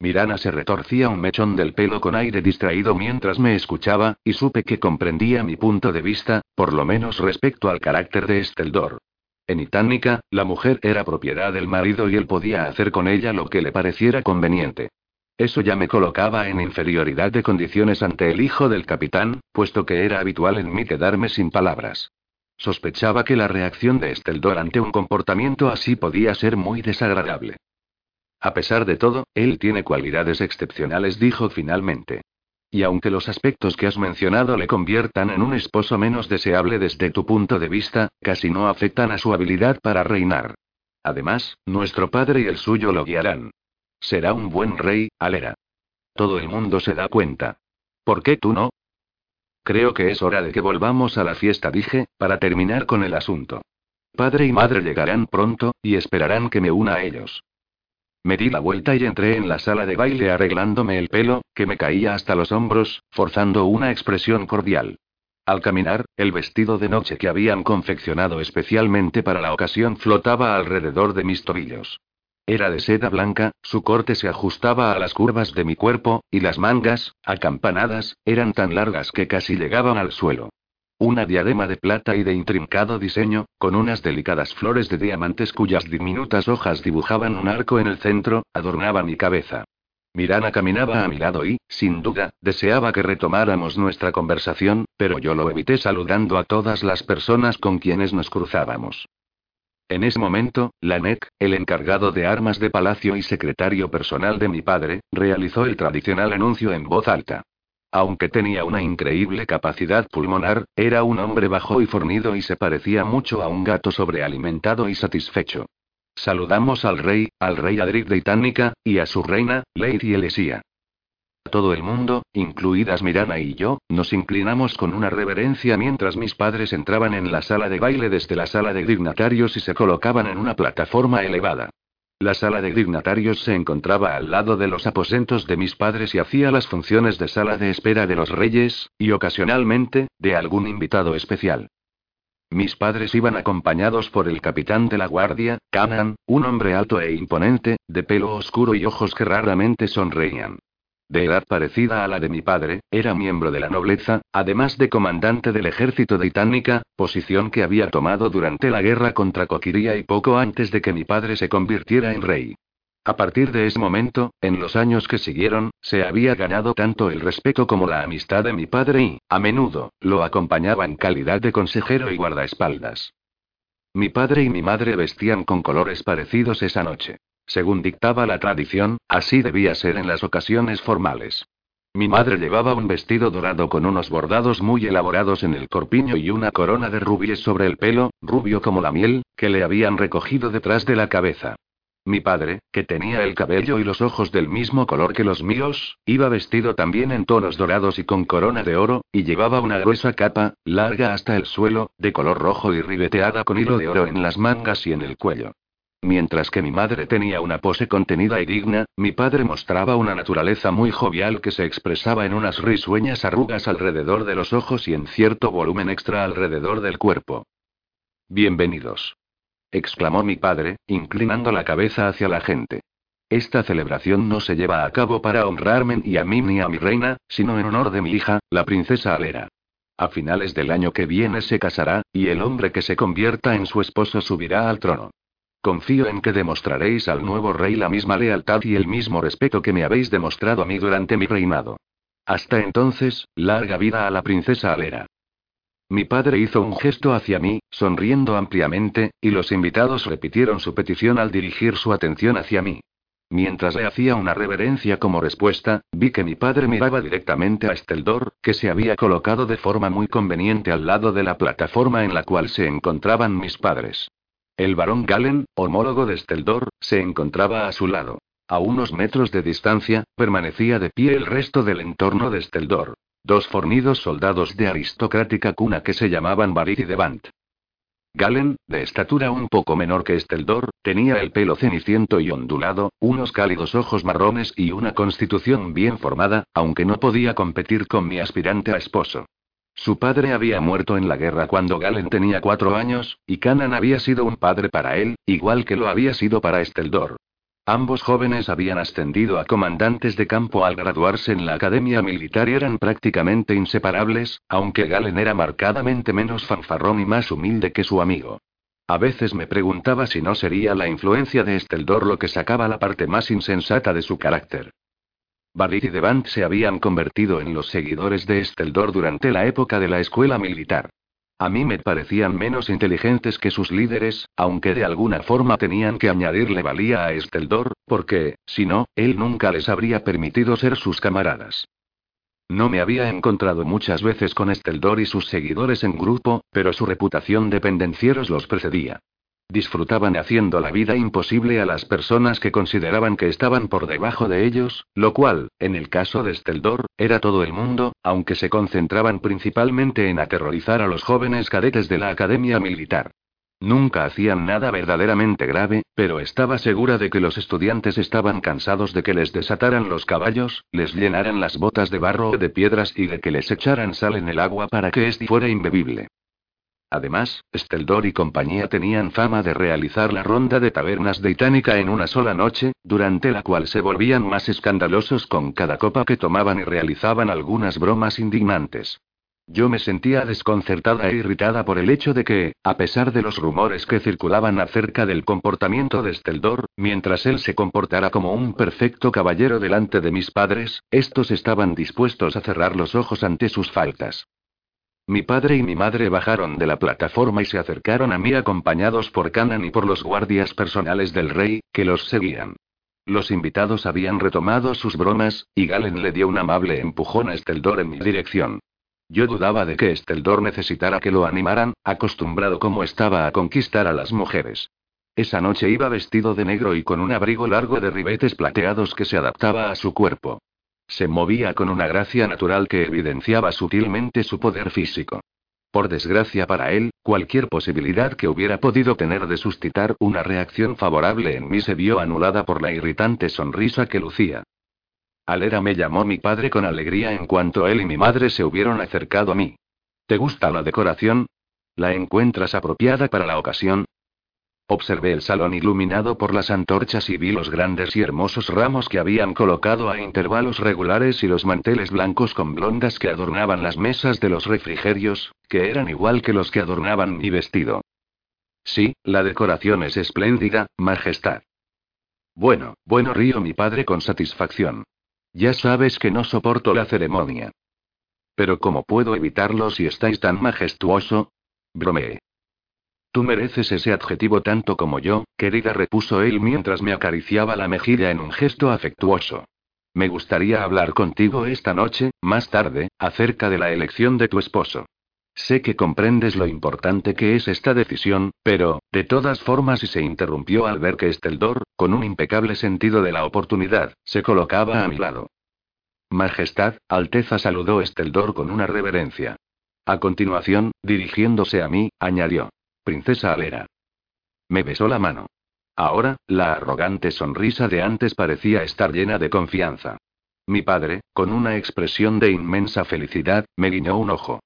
Mirana se retorcía un mechón del pelo con aire distraído mientras me escuchaba, y supe que comprendía mi punto de vista, por lo menos respecto al carácter de Esteldor. En Itánica, la mujer era propiedad del marido y él podía hacer con ella lo que le pareciera conveniente. Eso ya me colocaba en inferioridad de condiciones ante el hijo del capitán, puesto que era habitual en mí quedarme sin palabras. Sospechaba que la reacción de Esteldor ante un comportamiento así podía ser muy desagradable. A pesar de todo, él tiene cualidades excepcionales, dijo finalmente. Y aunque los aspectos que has mencionado le conviertan en un esposo menos deseable desde tu punto de vista, casi no afectan a su habilidad para reinar. Además, nuestro padre y el suyo lo guiarán. Será un buen rey, Alera. Todo el mundo se da cuenta. ¿Por qué tú no? Creo que es hora de que volvamos a la fiesta, dije, para terminar con el asunto. Padre y madre llegarán pronto, y esperarán que me una a ellos. Me di la vuelta y entré en la sala de baile arreglándome el pelo, que me caía hasta los hombros, forzando una expresión cordial. Al caminar, el vestido de noche que habían confeccionado especialmente para la ocasión flotaba alrededor de mis tobillos. Era de seda blanca, su corte se ajustaba a las curvas de mi cuerpo, y las mangas, acampanadas, eran tan largas que casi llegaban al suelo. Una diadema de plata y de intrincado diseño, con unas delicadas flores de diamantes cuyas diminutas hojas dibujaban un arco en el centro, adornaba mi cabeza. Mirana caminaba a mi lado y, sin duda, deseaba que retomáramos nuestra conversación, pero yo lo evité saludando a todas las personas con quienes nos cruzábamos. En ese momento, Lanek, el encargado de armas de palacio y secretario personal de mi padre, realizó el tradicional anuncio en voz alta. Aunque tenía una increíble capacidad pulmonar, era un hombre bajo y fornido y se parecía mucho a un gato sobrealimentado y satisfecho. Saludamos al rey, al rey Adric de Itánica, y a su reina, Lady Elesia. Todo el mundo, incluidas Mirana y yo, nos inclinamos con una reverencia mientras mis padres entraban en la sala de baile desde la sala de dignatarios y se colocaban en una plataforma elevada. La sala de dignatarios se encontraba al lado de los aposentos de mis padres y hacía las funciones de sala de espera de los reyes, y ocasionalmente, de algún invitado especial. Mis padres iban acompañados por el capitán de la guardia, Canan, un hombre alto e imponente, de pelo oscuro y ojos que raramente sonreían. De edad parecida a la de mi padre, era miembro de la nobleza, además de comandante del ejército de Itánica, posición que había tomado durante la guerra contra Coquiría y poco antes de que mi padre se convirtiera en rey. A partir de ese momento, en los años que siguieron, se había ganado tanto el respeto como la amistad de mi padre y, a menudo, lo acompañaba en calidad de consejero y guardaespaldas. Mi padre y mi madre vestían con colores parecidos esa noche. Según dictaba la tradición, así debía ser en las ocasiones formales. Mi madre llevaba un vestido dorado con unos bordados muy elaborados en el corpiño y una corona de rubíes sobre el pelo, rubio como la miel, que le habían recogido detrás de la cabeza. Mi padre, que tenía el cabello y los ojos del mismo color que los míos, iba vestido también en tonos dorados y con corona de oro, y llevaba una gruesa capa, larga hasta el suelo, de color rojo y ribeteada con hilo de oro en las mangas y en el cuello. Mientras que mi madre tenía una pose contenida y digna, mi padre mostraba una naturaleza muy jovial que se expresaba en unas risueñas arrugas alrededor de los ojos y en cierto volumen extra alrededor del cuerpo. Bienvenidos. exclamó mi padre, inclinando la cabeza hacia la gente. Esta celebración no se lleva a cabo para honrarme ni a mí ni a mi reina, sino en honor de mi hija, la princesa Alera. A finales del año que viene se casará, y el hombre que se convierta en su esposo subirá al trono. Confío en que demostraréis al nuevo rey la misma lealtad y el mismo respeto que me habéis demostrado a mí durante mi reinado. Hasta entonces, larga vida a la princesa Alera. Mi padre hizo un gesto hacia mí, sonriendo ampliamente, y los invitados repitieron su petición al dirigir su atención hacia mí. Mientras le hacía una reverencia como respuesta, vi que mi padre miraba directamente a Esteldor, que se había colocado de forma muy conveniente al lado de la plataforma en la cual se encontraban mis padres. El barón Galen, homólogo de Esteldor, se encontraba a su lado. A unos metros de distancia, permanecía de pie el resto del entorno de Esteldor. Dos fornidos soldados de aristocrática cuna que se llamaban Barit y Devant. Galen, de estatura un poco menor que Esteldor, tenía el pelo ceniciento y ondulado, unos cálidos ojos marrones y una constitución bien formada, aunque no podía competir con mi aspirante a esposo. Su padre había muerto en la guerra cuando Galen tenía cuatro años, y Canan había sido un padre para él, igual que lo había sido para Esteldor. Ambos jóvenes habían ascendido a comandantes de campo al graduarse en la academia militar y eran prácticamente inseparables, aunque Galen era marcadamente menos fanfarrón y más humilde que su amigo. A veces me preguntaba si no sería la influencia de Esteldor lo que sacaba la parte más insensata de su carácter. Barrit y Devant se habían convertido en los seguidores de Esteldor durante la época de la escuela militar. A mí me parecían menos inteligentes que sus líderes, aunque de alguna forma tenían que añadirle valía a Esteldor, porque, si no, él nunca les habría permitido ser sus camaradas. No me había encontrado muchas veces con Esteldor y sus seguidores en grupo, pero su reputación de pendencieros los precedía. Disfrutaban haciendo la vida imposible a las personas que consideraban que estaban por debajo de ellos, lo cual, en el caso de Steldor, era todo el mundo, aunque se concentraban principalmente en aterrorizar a los jóvenes cadetes de la academia militar. Nunca hacían nada verdaderamente grave, pero estaba segura de que los estudiantes estaban cansados de que les desataran los caballos, les llenaran las botas de barro o de piedras y de que les echaran sal en el agua para que éste fuera imbebible. Además, Steldor y compañía tenían fama de realizar la ronda de tabernas de Itánica en una sola noche, durante la cual se volvían más escandalosos con cada copa que tomaban y realizaban algunas bromas indignantes. Yo me sentía desconcertada e irritada por el hecho de que, a pesar de los rumores que circulaban acerca del comportamiento de Steldor, mientras él se comportara como un perfecto caballero delante de mis padres, estos estaban dispuestos a cerrar los ojos ante sus faltas. Mi padre y mi madre bajaron de la plataforma y se acercaron a mí acompañados por Canan y por los guardias personales del rey, que los seguían. Los invitados habían retomado sus bromas, y Galen le dio un amable empujón a Esteldor en mi dirección. Yo dudaba de que Esteldor necesitara que lo animaran, acostumbrado como estaba a conquistar a las mujeres. Esa noche iba vestido de negro y con un abrigo largo de ribetes plateados que se adaptaba a su cuerpo. Se movía con una gracia natural que evidenciaba sutilmente su poder físico. Por desgracia para él, cualquier posibilidad que hubiera podido tener de suscitar una reacción favorable en mí se vio anulada por la irritante sonrisa que lucía. Alera me llamó mi padre con alegría en cuanto él y mi madre se hubieron acercado a mí. ¿Te gusta la decoración? ¿La encuentras apropiada para la ocasión? Observé el salón iluminado por las antorchas y vi los grandes y hermosos ramos que habían colocado a intervalos regulares y los manteles blancos con blondas que adornaban las mesas de los refrigerios, que eran igual que los que adornaban mi vestido. Sí, la decoración es espléndida, Majestad. Bueno, bueno, río mi padre con satisfacción. Ya sabes que no soporto la ceremonia. Pero ¿cómo puedo evitarlo si estáis tan majestuoso? Bromeé. Tú mereces ese adjetivo tanto como yo, querida, repuso él mientras me acariciaba la mejilla en un gesto afectuoso. Me gustaría hablar contigo esta noche, más tarde, acerca de la elección de tu esposo. Sé que comprendes lo importante que es esta decisión, pero, de todas formas, y se interrumpió al ver que Esteldor, con un impecable sentido de la oportunidad, se colocaba a mi lado. Majestad, Alteza saludó Esteldor con una reverencia. A continuación, dirigiéndose a mí, añadió. Princesa Alera. Me besó la mano. Ahora, la arrogante sonrisa de antes parecía estar llena de confianza. Mi padre, con una expresión de inmensa felicidad, me guiñó un ojo.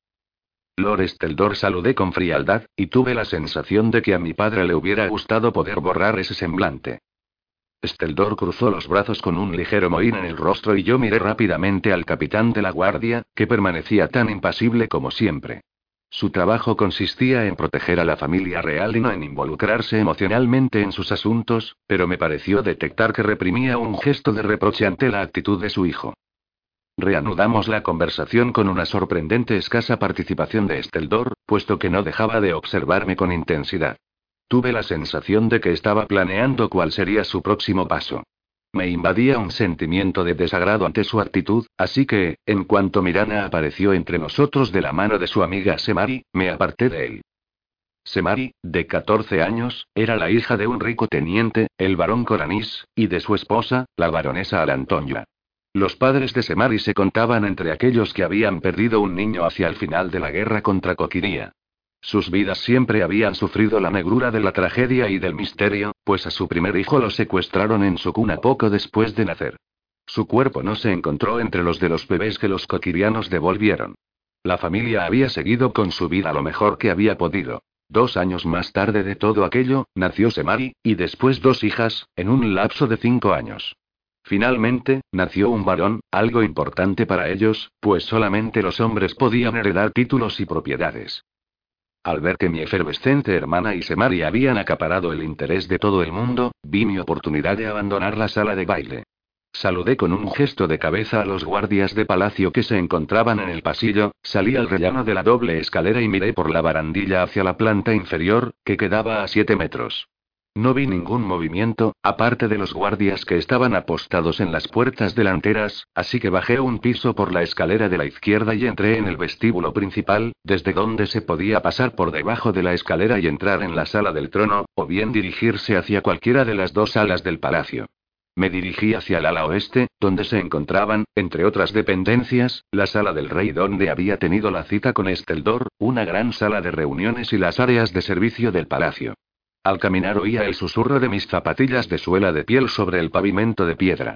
Lord Esteldor saludé con frialdad, y tuve la sensación de que a mi padre le hubiera gustado poder borrar ese semblante. Steldor cruzó los brazos con un ligero mohín en el rostro y yo miré rápidamente al capitán de la guardia, que permanecía tan impasible como siempre. Su trabajo consistía en proteger a la familia real y no en involucrarse emocionalmente en sus asuntos, pero me pareció detectar que reprimía un gesto de reproche ante la actitud de su hijo. Reanudamos la conversación con una sorprendente escasa participación de Esteldor, puesto que no dejaba de observarme con intensidad. Tuve la sensación de que estaba planeando cuál sería su próximo paso. Me invadía un sentimiento de desagrado ante su actitud, así que, en cuanto Mirana apareció entre nosotros de la mano de su amiga Semari, me aparté de él. Semari, de 14 años, era la hija de un rico teniente, el barón Coranís, y de su esposa, la baronesa Alantonia. Los padres de Semari se contaban entre aquellos que habían perdido un niño hacia el final de la guerra contra Coquiría. Sus vidas siempre habían sufrido la negrura de la tragedia y del misterio, pues a su primer hijo lo secuestraron en su cuna poco después de nacer. Su cuerpo no se encontró entre los de los bebés que los coquirianos devolvieron. La familia había seguido con su vida lo mejor que había podido. Dos años más tarde de todo aquello, nació Semari, y después dos hijas, en un lapso de cinco años. Finalmente, nació un varón, algo importante para ellos, pues solamente los hombres podían heredar títulos y propiedades. Al ver que mi efervescente hermana y Semari habían acaparado el interés de todo el mundo, vi mi oportunidad de abandonar la sala de baile. Saludé con un gesto de cabeza a los guardias de palacio que se encontraban en el pasillo, salí al rellano de la doble escalera y miré por la barandilla hacia la planta inferior, que quedaba a siete metros. No vi ningún movimiento, aparte de los guardias que estaban apostados en las puertas delanteras, así que bajé un piso por la escalera de la izquierda y entré en el vestíbulo principal, desde donde se podía pasar por debajo de la escalera y entrar en la sala del trono, o bien dirigirse hacia cualquiera de las dos salas del palacio. Me dirigí hacia el ala oeste, donde se encontraban, entre otras dependencias, la sala del rey donde había tenido la cita con Esteldor, una gran sala de reuniones y las áreas de servicio del palacio. Al caminar oía el susurro de mis zapatillas de suela de piel sobre el pavimento de piedra.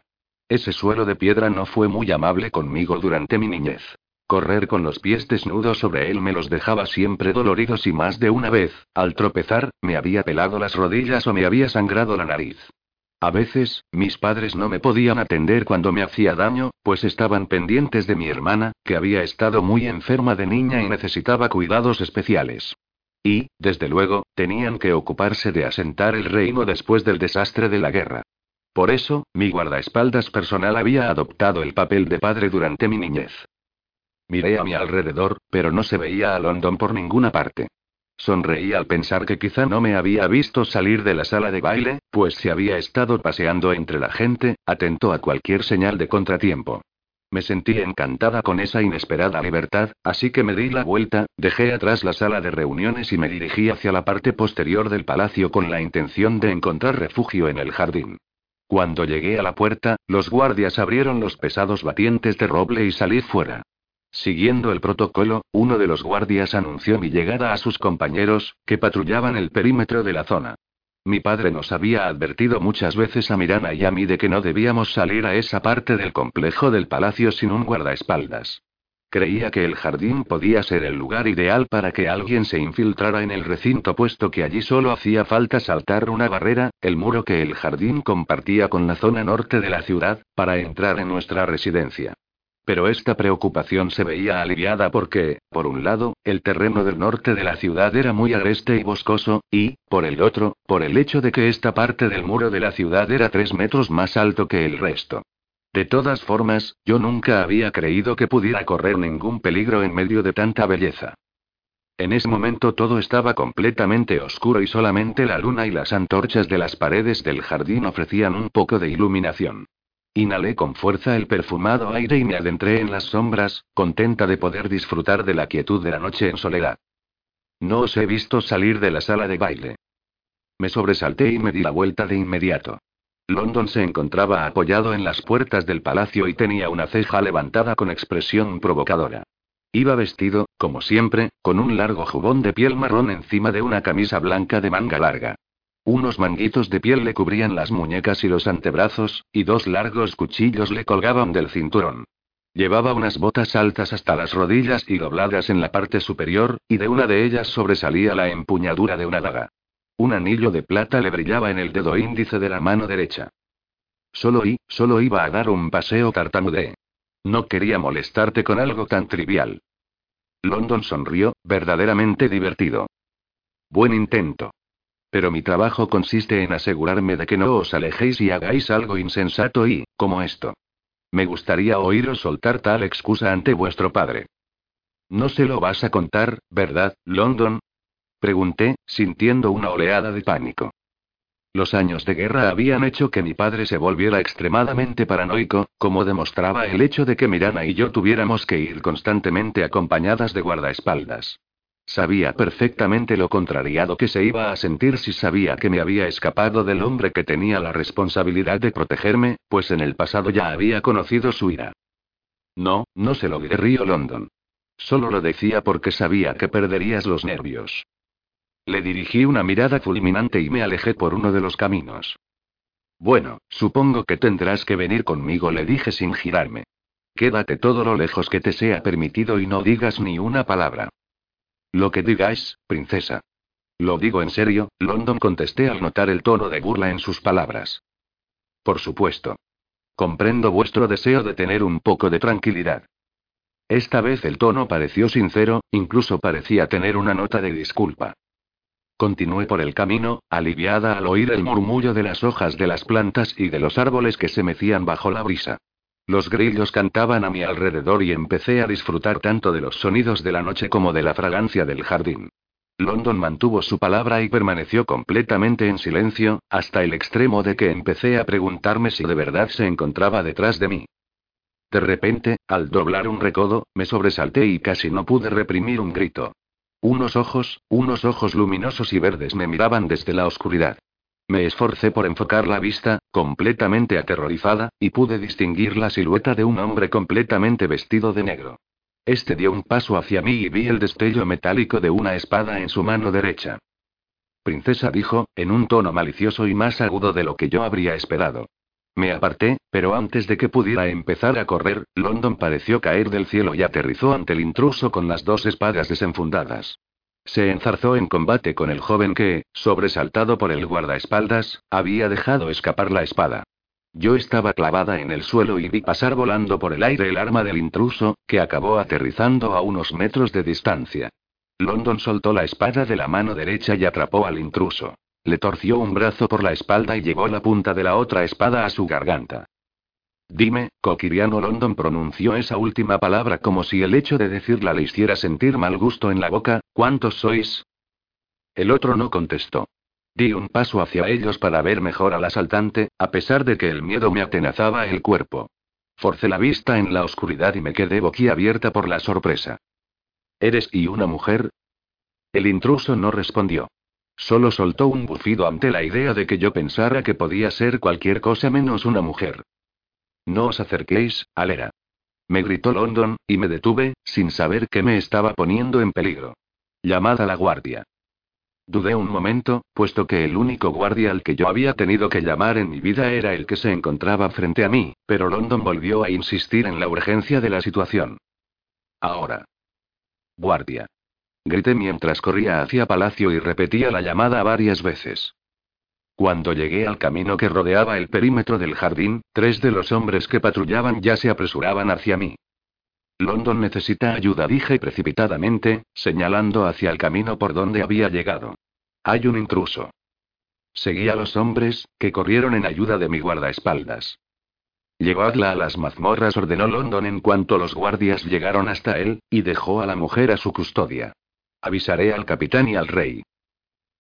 Ese suelo de piedra no fue muy amable conmigo durante mi niñez. Correr con los pies desnudos sobre él me los dejaba siempre doloridos y más de una vez, al tropezar, me había pelado las rodillas o me había sangrado la nariz. A veces, mis padres no me podían atender cuando me hacía daño, pues estaban pendientes de mi hermana, que había estado muy enferma de niña y necesitaba cuidados especiales. Y, desde luego, tenían que ocuparse de asentar el reino después del desastre de la guerra. Por eso, mi guardaespaldas personal había adoptado el papel de padre durante mi niñez. Miré a mi alrededor, pero no se veía a London por ninguna parte. Sonreí al pensar que quizá no me había visto salir de la sala de baile, pues se había estado paseando entre la gente, atento a cualquier señal de contratiempo. Me sentí encantada con esa inesperada libertad, así que me di la vuelta, dejé atrás la sala de reuniones y me dirigí hacia la parte posterior del palacio con la intención de encontrar refugio en el jardín. Cuando llegué a la puerta, los guardias abrieron los pesados batientes de roble y salí fuera. Siguiendo el protocolo, uno de los guardias anunció mi llegada a sus compañeros, que patrullaban el perímetro de la zona. Mi padre nos había advertido muchas veces a Mirana y a mí de que no debíamos salir a esa parte del complejo del palacio sin un guardaespaldas. Creía que el jardín podía ser el lugar ideal para que alguien se infiltrara en el recinto puesto que allí solo hacía falta saltar una barrera, el muro que el jardín compartía con la zona norte de la ciudad, para entrar en nuestra residencia. Pero esta preocupación se veía aliviada porque, por un lado, el terreno del norte de la ciudad era muy agreste y boscoso, y, por el otro, por el hecho de que esta parte del muro de la ciudad era tres metros más alto que el resto. De todas formas, yo nunca había creído que pudiera correr ningún peligro en medio de tanta belleza. En ese momento todo estaba completamente oscuro y solamente la luna y las antorchas de las paredes del jardín ofrecían un poco de iluminación. Inhalé con fuerza el perfumado aire y me adentré en las sombras, contenta de poder disfrutar de la quietud de la noche en soledad. No os he visto salir de la sala de baile. Me sobresalté y me di la vuelta de inmediato. London se encontraba apoyado en las puertas del palacio y tenía una ceja levantada con expresión provocadora. Iba vestido, como siempre, con un largo jubón de piel marrón encima de una camisa blanca de manga larga. Unos manguitos de piel le cubrían las muñecas y los antebrazos, y dos largos cuchillos le colgaban del cinturón. Llevaba unas botas altas hasta las rodillas y dobladas en la parte superior, y de una de ellas sobresalía la empuñadura de una daga. Un anillo de plata le brillaba en el dedo índice de la mano derecha. Solo y, solo iba a dar un paseo tartamudeé. No quería molestarte con algo tan trivial. London sonrió, verdaderamente divertido. Buen intento. Pero mi trabajo consiste en asegurarme de que no os alejéis y hagáis algo insensato y, como esto. Me gustaría oíros soltar tal excusa ante vuestro padre. No se lo vas a contar, ¿verdad, London? Pregunté, sintiendo una oleada de pánico. Los años de guerra habían hecho que mi padre se volviera extremadamente paranoico, como demostraba el hecho de que Mirana y yo tuviéramos que ir constantemente acompañadas de guardaespaldas. Sabía perfectamente lo contrariado que se iba a sentir si sabía que me había escapado del hombre que tenía la responsabilidad de protegerme, pues en el pasado ya había conocido su ira. No, no se lo diré Río London. Solo lo decía porque sabía que perderías los nervios. Le dirigí una mirada fulminante y me alejé por uno de los caminos. Bueno, supongo que tendrás que venir conmigo, le dije sin girarme. Quédate todo lo lejos que te sea permitido y no digas ni una palabra. Lo que digáis, princesa. Lo digo en serio, London contesté al notar el tono de burla en sus palabras. Por supuesto. Comprendo vuestro deseo de tener un poco de tranquilidad. Esta vez el tono pareció sincero, incluso parecía tener una nota de disculpa. Continué por el camino, aliviada al oír el murmullo de las hojas de las plantas y de los árboles que se mecían bajo la brisa. Los grillos cantaban a mi alrededor y empecé a disfrutar tanto de los sonidos de la noche como de la fragancia del jardín. London mantuvo su palabra y permaneció completamente en silencio, hasta el extremo de que empecé a preguntarme si de verdad se encontraba detrás de mí. De repente, al doblar un recodo, me sobresalté y casi no pude reprimir un grito. Unos ojos, unos ojos luminosos y verdes me miraban desde la oscuridad. Me esforcé por enfocar la vista, completamente aterrorizada, y pude distinguir la silueta de un hombre completamente vestido de negro. Este dio un paso hacia mí y vi el destello metálico de una espada en su mano derecha. Princesa dijo, en un tono malicioso y más agudo de lo que yo habría esperado. Me aparté, pero antes de que pudiera empezar a correr, London pareció caer del cielo y aterrizó ante el intruso con las dos espadas desenfundadas. Se enzarzó en combate con el joven que, sobresaltado por el guardaespaldas, había dejado escapar la espada. Yo estaba clavada en el suelo y vi pasar volando por el aire el arma del intruso, que acabó aterrizando a unos metros de distancia. London soltó la espada de la mano derecha y atrapó al intruso. Le torció un brazo por la espalda y llevó la punta de la otra espada a su garganta. Dime, Coquiriano London pronunció esa última palabra como si el hecho de decirla le hiciera sentir mal gusto en la boca, ¿cuántos sois? El otro no contestó. Di un paso hacia ellos para ver mejor al asaltante, a pesar de que el miedo me atenazaba el cuerpo. Forcé la vista en la oscuridad y me quedé boquiabierta por la sorpresa. ¿Eres y una mujer? El intruso no respondió. Solo soltó un bufido ante la idea de que yo pensara que podía ser cualquier cosa menos una mujer. No os acerquéis, Alera. Me gritó London, y me detuve, sin saber que me estaba poniendo en peligro. Llamad a la guardia. Dudé un momento, puesto que el único guardia al que yo había tenido que llamar en mi vida era el que se encontraba frente a mí, pero London volvió a insistir en la urgencia de la situación. Ahora. Guardia. Grité mientras corría hacia palacio y repetía la llamada varias veces. Cuando llegué al camino que rodeaba el perímetro del jardín, tres de los hombres que patrullaban ya se apresuraban hacia mí. London necesita ayuda, dije precipitadamente, señalando hacia el camino por donde había llegado. Hay un intruso. Seguí a los hombres, que corrieron en ayuda de mi guardaespaldas. Llevadla a las mazmorras, ordenó London en cuanto los guardias llegaron hasta él, y dejó a la mujer a su custodia. Avisaré al capitán y al rey.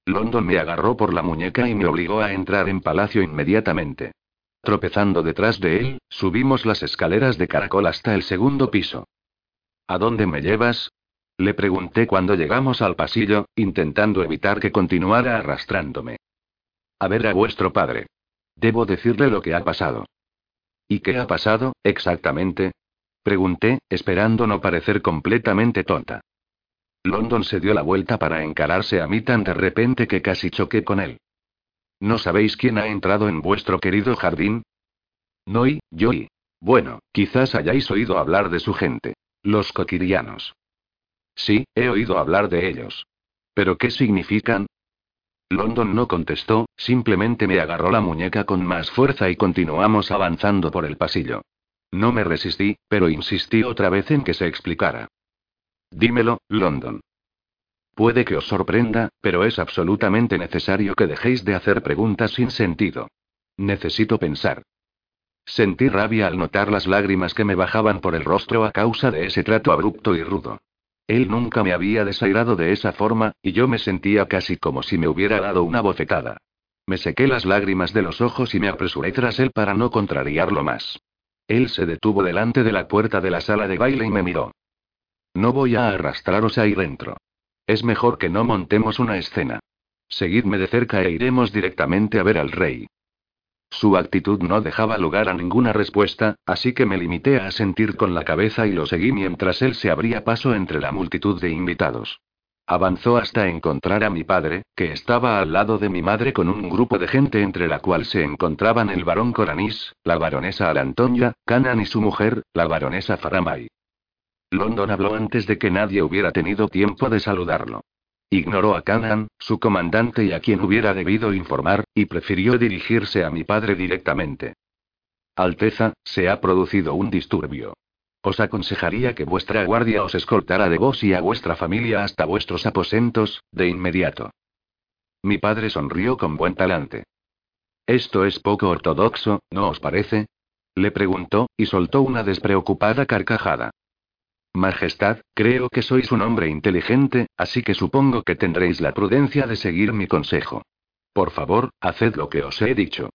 London me agarró por la muñeca y me obligó a entrar en palacio inmediatamente. Tropezando detrás de él, subimos las escaleras de caracol hasta el segundo piso. ¿A dónde me llevas? Le pregunté cuando llegamos al pasillo, intentando evitar que continuara arrastrándome. A ver a vuestro padre. Debo decirle lo que ha pasado. ¿Y qué ha pasado, exactamente? Pregunté, esperando no parecer completamente tonta. London se dio la vuelta para encararse a mí tan de repente que casi choqué con él. ¿No sabéis quién ha entrado en vuestro querido jardín? No y, yo y. Bueno, quizás hayáis oído hablar de su gente. Los coquirianos. Sí, he oído hablar de ellos. ¿Pero qué significan? London no contestó, simplemente me agarró la muñeca con más fuerza y continuamos avanzando por el pasillo. No me resistí, pero insistí otra vez en que se explicara. Dímelo, London. Puede que os sorprenda, pero es absolutamente necesario que dejéis de hacer preguntas sin sentido. Necesito pensar. Sentí rabia al notar las lágrimas que me bajaban por el rostro a causa de ese trato abrupto y rudo. Él nunca me había desairado de esa forma, y yo me sentía casi como si me hubiera dado una bofetada. Me sequé las lágrimas de los ojos y me apresuré tras él para no contrariarlo más. Él se detuvo delante de la puerta de la sala de baile y me miró. No voy a arrastraros ahí dentro. Es mejor que no montemos una escena. Seguidme de cerca e iremos directamente a ver al rey. Su actitud no dejaba lugar a ninguna respuesta, así que me limité a sentir con la cabeza y lo seguí mientras él se abría paso entre la multitud de invitados. Avanzó hasta encontrar a mi padre, que estaba al lado de mi madre con un grupo de gente entre la cual se encontraban el barón Coranis, la baronesa Alantonia, Canan y su mujer, la baronesa Faramay. London habló antes de que nadie hubiera tenido tiempo de saludarlo. Ignoró a Canaan, su comandante y a quien hubiera debido informar, y prefirió dirigirse a mi padre directamente. Alteza, se ha producido un disturbio. Os aconsejaría que vuestra guardia os escoltara de vos y a vuestra familia hasta vuestros aposentos, de inmediato. Mi padre sonrió con buen talante. Esto es poco ortodoxo, ¿no os parece? Le preguntó, y soltó una despreocupada carcajada. Majestad, creo que sois un hombre inteligente, así que supongo que tendréis la prudencia de seguir mi consejo. Por favor, haced lo que os he dicho.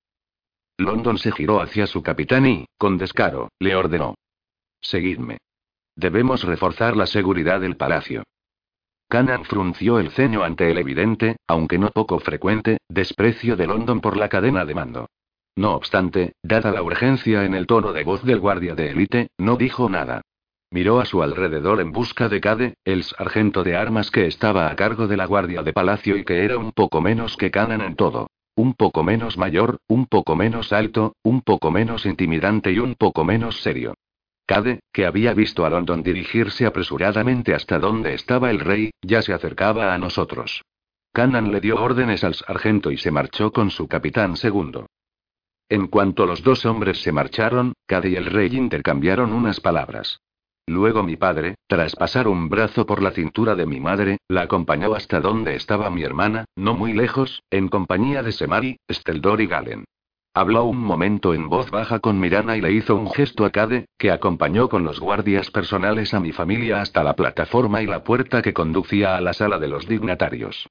London se giró hacia su capitán y, con descaro, le ordenó. Seguidme. Debemos reforzar la seguridad del palacio. Canaan frunció el ceño ante el evidente, aunque no poco frecuente, desprecio de London por la cadena de mando. No obstante, dada la urgencia en el tono de voz del guardia de élite, no dijo nada. Miró a su alrededor en busca de Cade, el sargento de armas que estaba a cargo de la guardia de palacio y que era un poco menos que Canan en todo. Un poco menos mayor, un poco menos alto, un poco menos intimidante y un poco menos serio. Cade, que había visto a London dirigirse apresuradamente hasta donde estaba el rey, ya se acercaba a nosotros. Canan le dio órdenes al sargento y se marchó con su capitán segundo. En cuanto los dos hombres se marcharon, Cade y el rey intercambiaron unas palabras. Luego mi padre, tras pasar un brazo por la cintura de mi madre, la acompañó hasta donde estaba mi hermana, no muy lejos, en compañía de Semari, Steldor y Galen. Habló un momento en voz baja con Mirana y le hizo un gesto a Cade, que acompañó con los guardias personales a mi familia hasta la plataforma y la puerta que conducía a la sala de los dignatarios.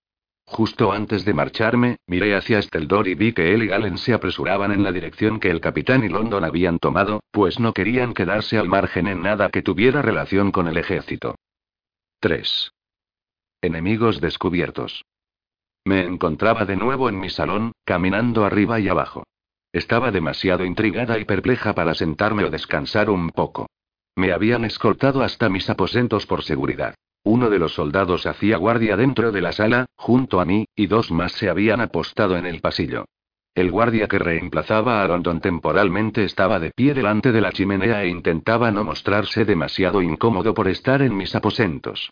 Justo antes de marcharme, miré hacia Steldor y vi que él y Galen se apresuraban en la dirección que el capitán y London habían tomado, pues no querían quedarse al margen en nada que tuviera relación con el ejército. 3. Enemigos descubiertos. Me encontraba de nuevo en mi salón, caminando arriba y abajo. Estaba demasiado intrigada y perpleja para sentarme o descansar un poco. Me habían escoltado hasta mis aposentos por seguridad. Uno de los soldados hacía guardia dentro de la sala, junto a mí, y dos más se habían apostado en el pasillo. El guardia que reemplazaba a London temporalmente estaba de pie delante de la chimenea e intentaba no mostrarse demasiado incómodo por estar en mis aposentos.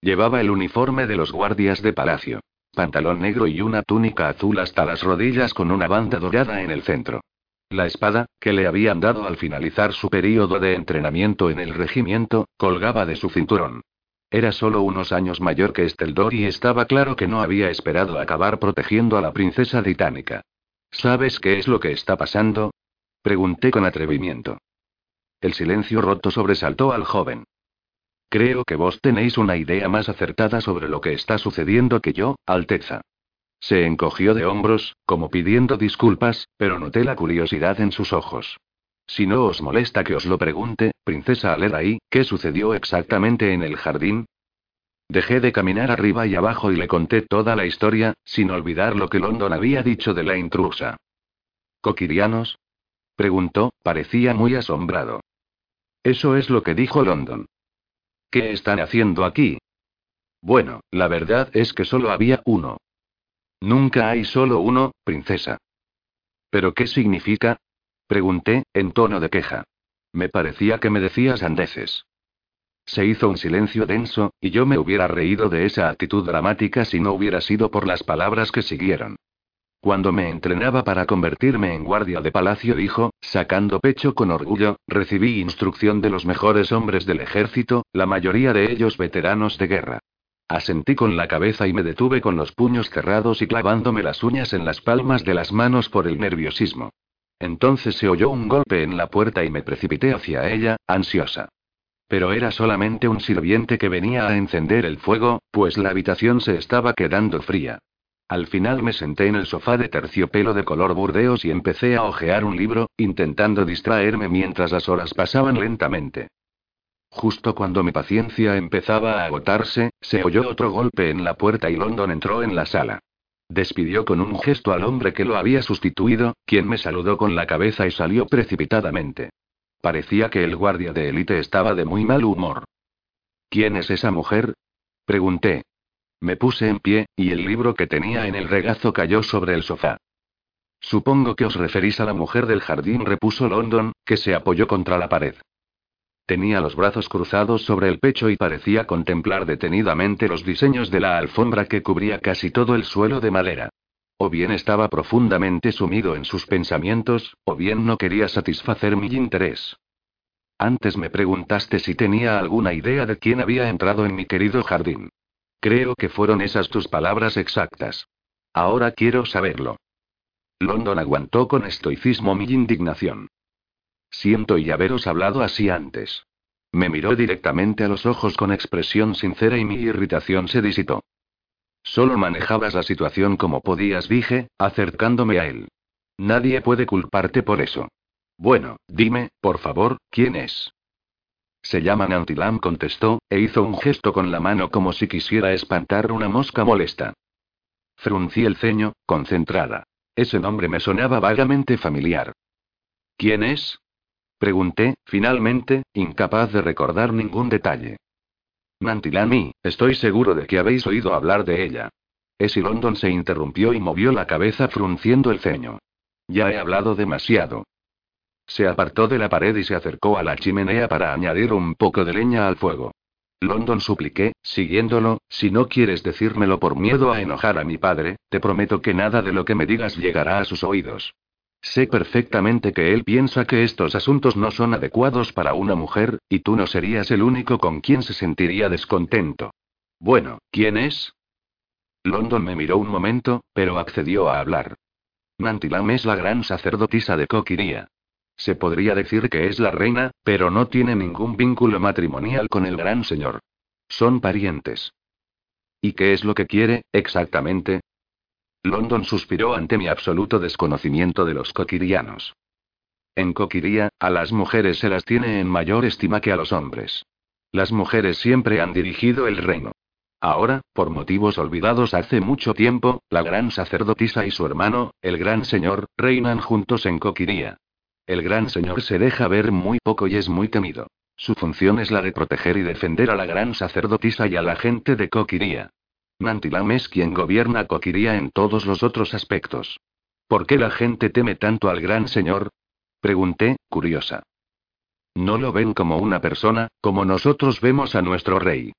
Llevaba el uniforme de los guardias de palacio. Pantalón negro y una túnica azul hasta las rodillas con una banda dorada en el centro. La espada, que le habían dado al finalizar su período de entrenamiento en el regimiento, colgaba de su cinturón. Era solo unos años mayor que Esteldor y estaba claro que no había esperado acabar protegiendo a la princesa titánica. ¿Sabes qué es lo que está pasando? Pregunté con atrevimiento. El silencio roto sobresaltó al joven. Creo que vos tenéis una idea más acertada sobre lo que está sucediendo que yo, Alteza. Se encogió de hombros, como pidiendo disculpas, pero noté la curiosidad en sus ojos. Si no os molesta que os lo pregunte, princesa Alerai, ¿qué sucedió exactamente en el jardín? Dejé de caminar arriba y abajo y le conté toda la historia, sin olvidar lo que London había dicho de la intrusa. ¿Coquirianos? Preguntó, parecía muy asombrado. Eso es lo que dijo London. ¿Qué están haciendo aquí? Bueno, la verdad es que solo había uno. Nunca hay solo uno, princesa. ¿Pero qué significa? Pregunté, en tono de queja. Me parecía que me decías andeces. Se hizo un silencio denso, y yo me hubiera reído de esa actitud dramática si no hubiera sido por las palabras que siguieron. Cuando me entrenaba para convertirme en guardia de palacio, dijo, sacando pecho con orgullo, recibí instrucción de los mejores hombres del ejército, la mayoría de ellos veteranos de guerra. Asentí con la cabeza y me detuve con los puños cerrados y clavándome las uñas en las palmas de las manos por el nerviosismo. Entonces se oyó un golpe en la puerta y me precipité hacia ella, ansiosa. Pero era solamente un sirviente que venía a encender el fuego, pues la habitación se estaba quedando fría. Al final me senté en el sofá de terciopelo de color burdeos y empecé a hojear un libro, intentando distraerme mientras las horas pasaban lentamente. Justo cuando mi paciencia empezaba a agotarse, se oyó otro golpe en la puerta y London entró en la sala. Despidió con un gesto al hombre que lo había sustituido, quien me saludó con la cabeza y salió precipitadamente. Parecía que el guardia de élite estaba de muy mal humor. ¿Quién es esa mujer? Pregunté. Me puse en pie, y el libro que tenía en el regazo cayó sobre el sofá. Supongo que os referís a la mujer del jardín, repuso London, que se apoyó contra la pared. Tenía los brazos cruzados sobre el pecho y parecía contemplar detenidamente los diseños de la alfombra que cubría casi todo el suelo de madera. O bien estaba profundamente sumido en sus pensamientos, o bien no quería satisfacer mi interés. Antes me preguntaste si tenía alguna idea de quién había entrado en mi querido jardín. Creo que fueron esas tus palabras exactas. Ahora quiero saberlo. London aguantó con estoicismo mi indignación. Siento y haberos hablado así antes. Me miró directamente a los ojos con expresión sincera y mi irritación se disipó. Solo manejabas la situación como podías, dije, acercándome a él. Nadie puede culparte por eso. Bueno, dime, por favor, ¿quién es? Se llama Nantilam, contestó, e hizo un gesto con la mano como si quisiera espantar una mosca molesta. Fruncí el ceño, concentrada. Ese nombre me sonaba vagamente familiar. ¿Quién es? Pregunté, finalmente, incapaz de recordar ningún detalle. Nantilami, estoy seguro de que habéis oído hablar de ella. Essie London se interrumpió y movió la cabeza frunciendo el ceño. Ya he hablado demasiado. Se apartó de la pared y se acercó a la chimenea para añadir un poco de leña al fuego. London supliqué, siguiéndolo, si no quieres decírmelo por miedo a enojar a mi padre, te prometo que nada de lo que me digas llegará a sus oídos. Sé perfectamente que él piensa que estos asuntos no son adecuados para una mujer, y tú no serías el único con quien se sentiría descontento. Bueno, ¿quién es? London me miró un momento, pero accedió a hablar. Nantilam es la gran sacerdotisa de Coquiría. Se podría decir que es la reina, pero no tiene ningún vínculo matrimonial con el gran señor. Son parientes. ¿Y qué es lo que quiere, exactamente? London suspiró ante mi absoluto desconocimiento de los coquirianos. En Coquiría, a las mujeres se las tiene en mayor estima que a los hombres. Las mujeres siempre han dirigido el reino. Ahora, por motivos olvidados hace mucho tiempo, la gran sacerdotisa y su hermano, el gran señor, reinan juntos en Coquiría. El gran señor se deja ver muy poco y es muy temido. Su función es la de proteger y defender a la gran sacerdotisa y a la gente de Coquiría. Nantilam es quien gobierna Coquiría en todos los otros aspectos. ¿Por qué la gente teme tanto al gran señor? Pregunté, curiosa. No lo ven como una persona, como nosotros vemos a nuestro rey.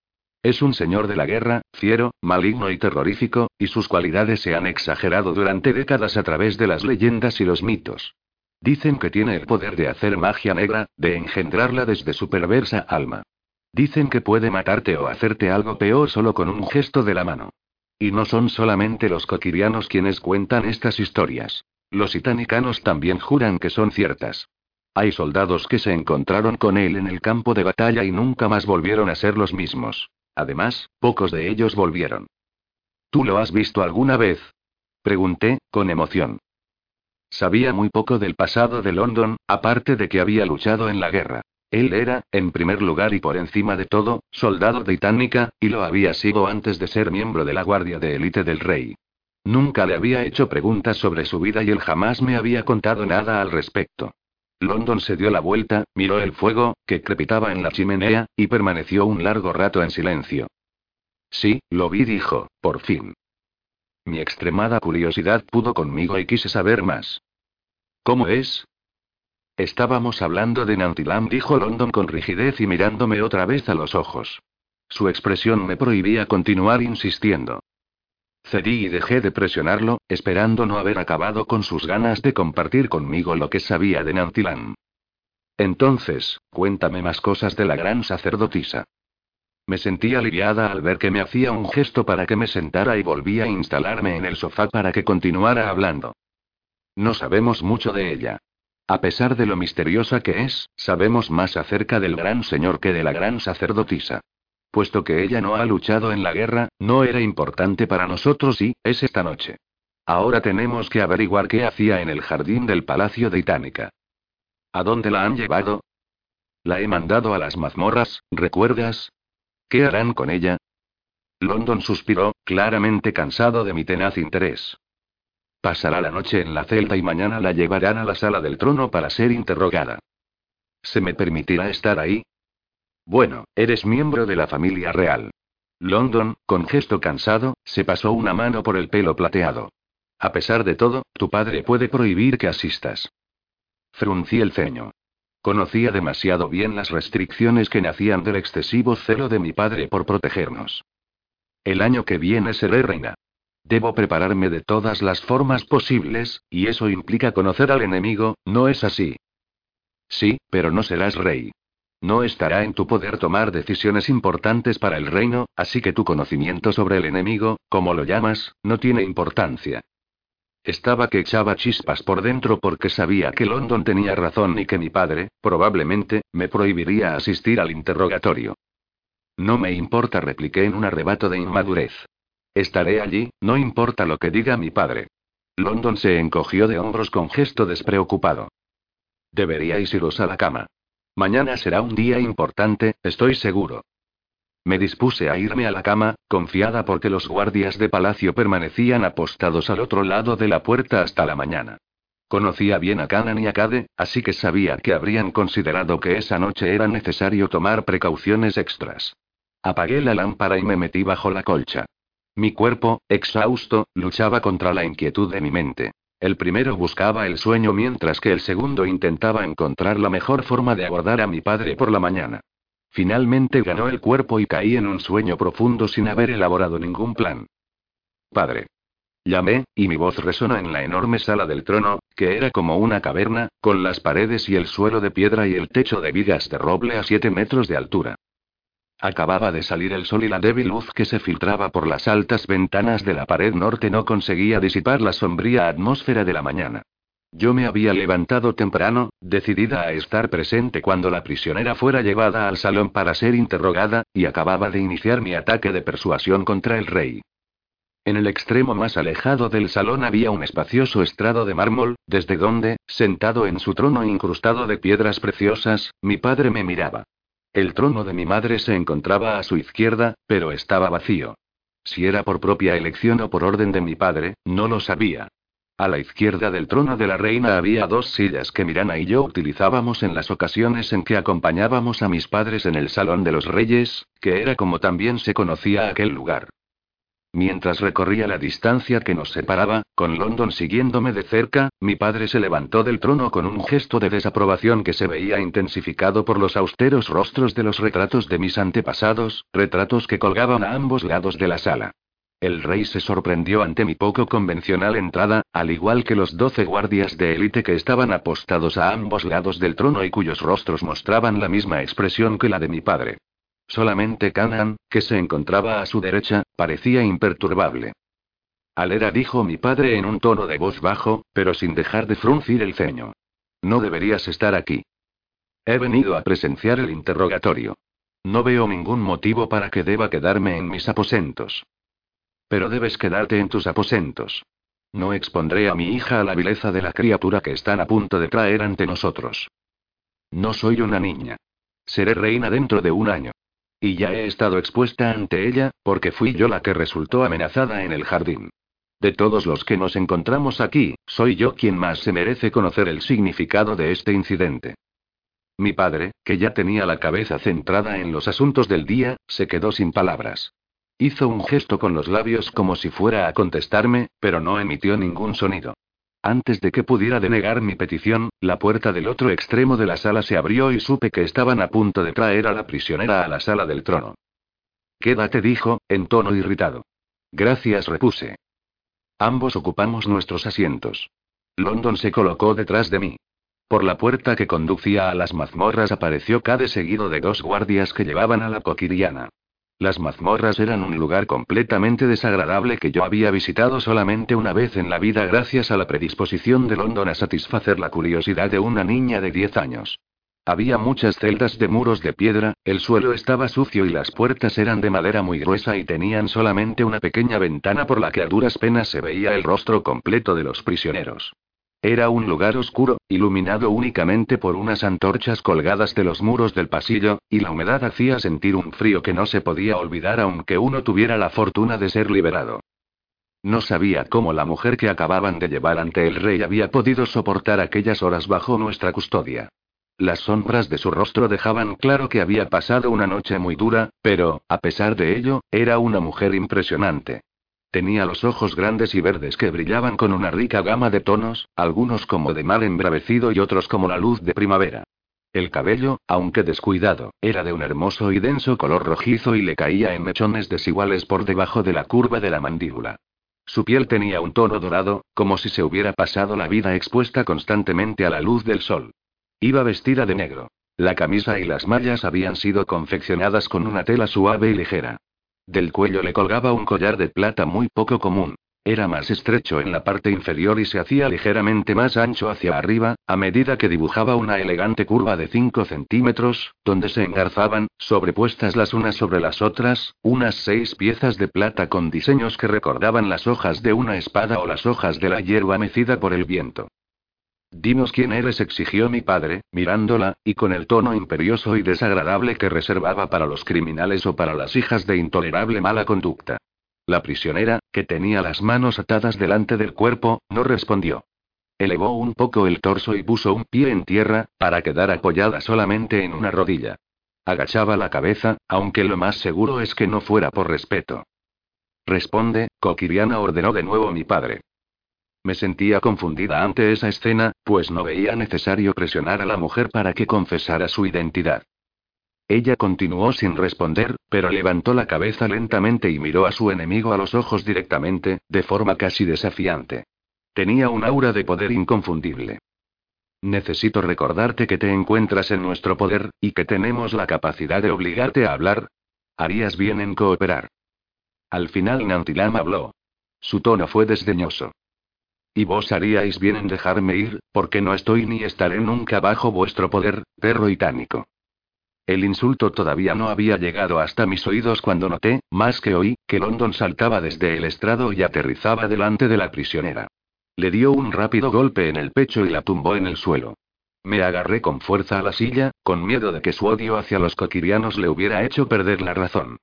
Es un señor de la guerra, fiero, maligno y terrorífico, y sus cualidades se han exagerado durante décadas a través de las leyendas y los mitos. Dicen que tiene el poder de hacer magia negra, de engendrarla desde su perversa alma. Dicen que puede matarte o hacerte algo peor solo con un gesto de la mano. Y no son solamente los coquirianos quienes cuentan estas historias. Los itanicanos también juran que son ciertas. Hay soldados que se encontraron con él en el campo de batalla y nunca más volvieron a ser los mismos. Además, pocos de ellos volvieron. ¿Tú lo has visto alguna vez? Pregunté, con emoción. Sabía muy poco del pasado de London, aparte de que había luchado en la guerra. Él era, en primer lugar y por encima de todo, soldado de y lo había sido antes de ser miembro de la Guardia de Élite del Rey. Nunca le había hecho preguntas sobre su vida y él jamás me había contado nada al respecto. London se dio la vuelta, miró el fuego, que crepitaba en la chimenea, y permaneció un largo rato en silencio. Sí, lo vi, dijo, por fin. Mi extremada curiosidad pudo conmigo y quise saber más. ¿Cómo es? Estábamos hablando de Nantilam, dijo London con rigidez y mirándome otra vez a los ojos. Su expresión me prohibía continuar insistiendo. Cedí y dejé de presionarlo, esperando no haber acabado con sus ganas de compartir conmigo lo que sabía de Nantilam. Entonces, cuéntame más cosas de la gran sacerdotisa. Me sentí aliviada al ver que me hacía un gesto para que me sentara y volví a instalarme en el sofá para que continuara hablando. No sabemos mucho de ella. A pesar de lo misteriosa que es, sabemos más acerca del gran señor que de la gran sacerdotisa. Puesto que ella no ha luchado en la guerra, no era importante para nosotros y, es esta noche. Ahora tenemos que averiguar qué hacía en el jardín del palacio de Itánica. ¿A dónde la han llevado? La he mandado a las mazmorras, ¿recuerdas? ¿Qué harán con ella? London suspiró, claramente cansado de mi tenaz interés. Pasará la noche en la celda y mañana la llevarán a la sala del trono para ser interrogada. ¿Se me permitirá estar ahí? Bueno, eres miembro de la familia real. London, con gesto cansado, se pasó una mano por el pelo plateado. A pesar de todo, tu padre puede prohibir que asistas. Fruncí el ceño. Conocía demasiado bien las restricciones que nacían del excesivo celo de mi padre por protegernos. El año que viene seré reina. Debo prepararme de todas las formas posibles, y eso implica conocer al enemigo, ¿no es así? Sí, pero no serás rey. No estará en tu poder tomar decisiones importantes para el reino, así que tu conocimiento sobre el enemigo, como lo llamas, no tiene importancia. Estaba que echaba chispas por dentro porque sabía que London tenía razón y que mi padre, probablemente, me prohibiría asistir al interrogatorio. No me importa, repliqué en un arrebato de inmadurez. Estaré allí, no importa lo que diga mi padre. London se encogió de hombros con gesto despreocupado. Deberíais iros a la cama. Mañana será un día importante, estoy seguro. Me dispuse a irme a la cama, confiada porque los guardias de palacio permanecían apostados al otro lado de la puerta hasta la mañana. Conocía bien a Canan y a Cade, así que sabía que habrían considerado que esa noche era necesario tomar precauciones extras. Apagué la lámpara y me metí bajo la colcha. Mi cuerpo, exhausto, luchaba contra la inquietud de mi mente. El primero buscaba el sueño mientras que el segundo intentaba encontrar la mejor forma de abordar a mi padre por la mañana. Finalmente ganó el cuerpo y caí en un sueño profundo sin haber elaborado ningún plan. Padre. Llamé, y mi voz resonó en la enorme sala del trono, que era como una caverna, con las paredes y el suelo de piedra y el techo de vigas de roble a siete metros de altura. Acababa de salir el sol y la débil luz que se filtraba por las altas ventanas de la pared norte no conseguía disipar la sombría atmósfera de la mañana. Yo me había levantado temprano, decidida a estar presente cuando la prisionera fuera llevada al salón para ser interrogada, y acababa de iniciar mi ataque de persuasión contra el rey. En el extremo más alejado del salón había un espacioso estrado de mármol, desde donde, sentado en su trono incrustado de piedras preciosas, mi padre me miraba. El trono de mi madre se encontraba a su izquierda, pero estaba vacío. Si era por propia elección o por orden de mi padre, no lo sabía. A la izquierda del trono de la reina había dos sillas que Mirana y yo utilizábamos en las ocasiones en que acompañábamos a mis padres en el Salón de los Reyes, que era como también se conocía aquel lugar. Mientras recorría la distancia que nos separaba, con London siguiéndome de cerca, mi padre se levantó del trono con un gesto de desaprobación que se veía intensificado por los austeros rostros de los retratos de mis antepasados, retratos que colgaban a ambos lados de la sala. El rey se sorprendió ante mi poco convencional entrada, al igual que los doce guardias de élite que estaban apostados a ambos lados del trono y cuyos rostros mostraban la misma expresión que la de mi padre. Solamente Canaan, que se encontraba a su derecha, parecía imperturbable. Alera dijo mi padre en un tono de voz bajo, pero sin dejar de fruncir el ceño. No deberías estar aquí. He venido a presenciar el interrogatorio. No veo ningún motivo para que deba quedarme en mis aposentos. Pero debes quedarte en tus aposentos. No expondré a mi hija a la vileza de la criatura que están a punto de traer ante nosotros. No soy una niña. Seré reina dentro de un año. Y ya he estado expuesta ante ella, porque fui yo la que resultó amenazada en el jardín. De todos los que nos encontramos aquí, soy yo quien más se merece conocer el significado de este incidente. Mi padre, que ya tenía la cabeza centrada en los asuntos del día, se quedó sin palabras. Hizo un gesto con los labios como si fuera a contestarme, pero no emitió ningún sonido. Antes de que pudiera denegar mi petición, la puerta del otro extremo de la sala se abrió y supe que estaban a punto de traer a la prisionera a la sala del trono. Quédate, dijo, en tono irritado. Gracias, repuse. Ambos ocupamos nuestros asientos. London se colocó detrás de mí. Por la puerta que conducía a las mazmorras apareció Cade seguido de dos guardias que llevaban a la coquiriana. Las mazmorras eran un lugar completamente desagradable que yo había visitado solamente una vez en la vida gracias a la predisposición de London a satisfacer la curiosidad de una niña de 10 años. Había muchas celdas de muros de piedra, el suelo estaba sucio y las puertas eran de madera muy gruesa y tenían solamente una pequeña ventana por la que a duras penas se veía el rostro completo de los prisioneros. Era un lugar oscuro, iluminado únicamente por unas antorchas colgadas de los muros del pasillo, y la humedad hacía sentir un frío que no se podía olvidar aunque uno tuviera la fortuna de ser liberado. No sabía cómo la mujer que acababan de llevar ante el rey había podido soportar aquellas horas bajo nuestra custodia. Las sombras de su rostro dejaban claro que había pasado una noche muy dura, pero, a pesar de ello, era una mujer impresionante. Tenía los ojos grandes y verdes que brillaban con una rica gama de tonos, algunos como de mal embravecido y otros como la luz de primavera. El cabello, aunque descuidado, era de un hermoso y denso color rojizo y le caía en mechones desiguales por debajo de la curva de la mandíbula. Su piel tenía un tono dorado, como si se hubiera pasado la vida expuesta constantemente a la luz del sol. Iba vestida de negro. La camisa y las mallas habían sido confeccionadas con una tela suave y ligera. Del cuello le colgaba un collar de plata muy poco común. Era más estrecho en la parte inferior y se hacía ligeramente más ancho hacia arriba, a medida que dibujaba una elegante curva de 5 centímetros, donde se engarzaban, sobrepuestas las unas sobre las otras, unas seis piezas de plata con diseños que recordaban las hojas de una espada o las hojas de la hierba mecida por el viento. Dinos quién eres, exigió mi padre, mirándola, y con el tono imperioso y desagradable que reservaba para los criminales o para las hijas de intolerable mala conducta. La prisionera, que tenía las manos atadas delante del cuerpo, no respondió. Elevó un poco el torso y puso un pie en tierra, para quedar apoyada solamente en una rodilla. Agachaba la cabeza, aunque lo más seguro es que no fuera por respeto. Responde, Coquiriana ordenó de nuevo mi padre. Me sentía confundida ante esa escena, pues no veía necesario presionar a la mujer para que confesara su identidad. Ella continuó sin responder, pero levantó la cabeza lentamente y miró a su enemigo a los ojos directamente, de forma casi desafiante. Tenía un aura de poder inconfundible. Necesito recordarte que te encuentras en nuestro poder, y que tenemos la capacidad de obligarte a hablar. Harías bien en cooperar. Al final Nantilam habló. Su tono fue desdeñoso. Y vos haríais bien en dejarme ir, porque no estoy ni estaré nunca bajo vuestro poder, perro itánico. El insulto todavía no había llegado hasta mis oídos cuando noté, más que oí, que London saltaba desde el estrado y aterrizaba delante de la prisionera. Le dio un rápido golpe en el pecho y la tumbó en el suelo. Me agarré con fuerza a la silla, con miedo de que su odio hacia los coquirianos le hubiera hecho perder la razón.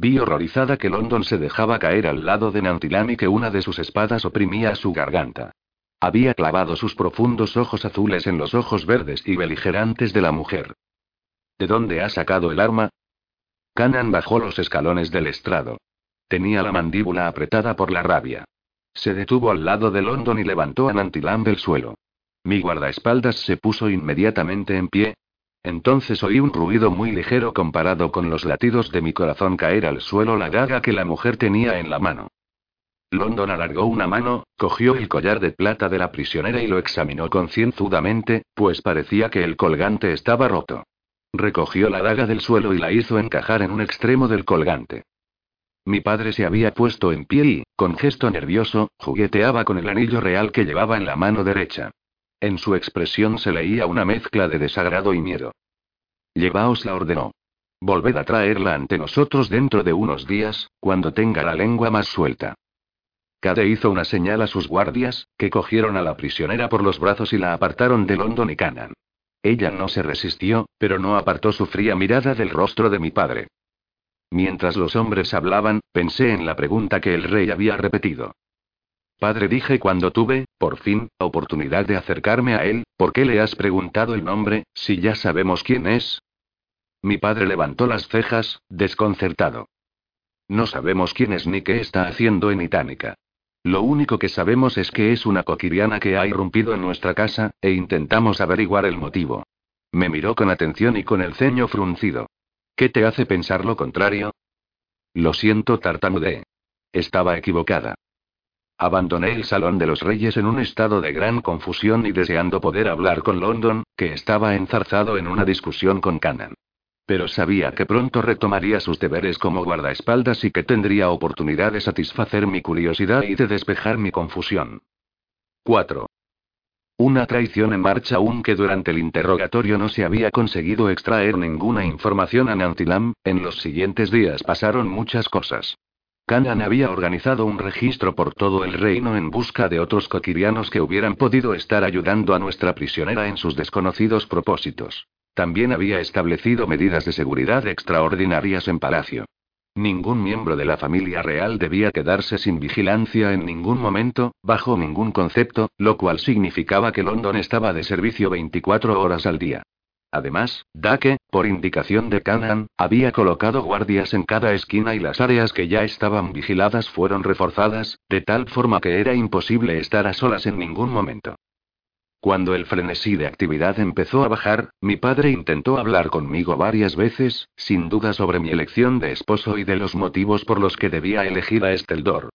Vi horrorizada que London se dejaba caer al lado de Nantilam y que una de sus espadas oprimía su garganta. Había clavado sus profundos ojos azules en los ojos verdes y beligerantes de la mujer. ¿De dónde ha sacado el arma? Canan bajó los escalones del estrado. Tenía la mandíbula apretada por la rabia. Se detuvo al lado de London y levantó a Nantilam del suelo. Mi guardaespaldas se puso inmediatamente en pie, entonces oí un ruido muy ligero comparado con los latidos de mi corazón caer al suelo la daga que la mujer tenía en la mano. London alargó una mano, cogió el collar de plata de la prisionera y lo examinó concienzudamente, pues parecía que el colgante estaba roto. Recogió la daga del suelo y la hizo encajar en un extremo del colgante. Mi padre se había puesto en pie y, con gesto nervioso, jugueteaba con el anillo real que llevaba en la mano derecha. En su expresión se leía una mezcla de desagrado y miedo. Llevaos la ordenó. Volved a traerla ante nosotros dentro de unos días, cuando tenga la lengua más suelta. Cade hizo una señal a sus guardias, que cogieron a la prisionera por los brazos y la apartaron de London y Canaan. Ella no se resistió, pero no apartó su fría mirada del rostro de mi padre. Mientras los hombres hablaban, pensé en la pregunta que el rey había repetido. Padre, dije cuando tuve, por fin, oportunidad de acercarme a él, ¿por qué le has preguntado el nombre, si ya sabemos quién es? Mi padre levantó las cejas, desconcertado. No sabemos quién es ni qué está haciendo en Itánica. Lo único que sabemos es que es una coquiriana que ha irrumpido en nuestra casa, e intentamos averiguar el motivo. Me miró con atención y con el ceño fruncido. ¿Qué te hace pensar lo contrario? Lo siento, tartamudeé. Estaba equivocada. Abandoné el Salón de los Reyes en un estado de gran confusión y deseando poder hablar con London, que estaba enzarzado en una discusión con Canaan. Pero sabía que pronto retomaría sus deberes como guardaespaldas y que tendría oportunidad de satisfacer mi curiosidad y de despejar mi confusión. 4. Una traición en marcha aunque durante el interrogatorio no se había conseguido extraer ninguna información a Nantilam, en los siguientes días pasaron muchas cosas. Canaan había organizado un registro por todo el reino en busca de otros coquirianos que hubieran podido estar ayudando a nuestra prisionera en sus desconocidos propósitos. También había establecido medidas de seguridad extraordinarias en palacio. Ningún miembro de la familia real debía quedarse sin vigilancia en ningún momento, bajo ningún concepto, lo cual significaba que London estaba de servicio 24 horas al día. Además, Dake, por indicación de Canaan, había colocado guardias en cada esquina y las áreas que ya estaban vigiladas fueron reforzadas, de tal forma que era imposible estar a solas en ningún momento. Cuando el frenesí de actividad empezó a bajar, mi padre intentó hablar conmigo varias veces, sin duda sobre mi elección de esposo y de los motivos por los que debía elegir a Esteldor.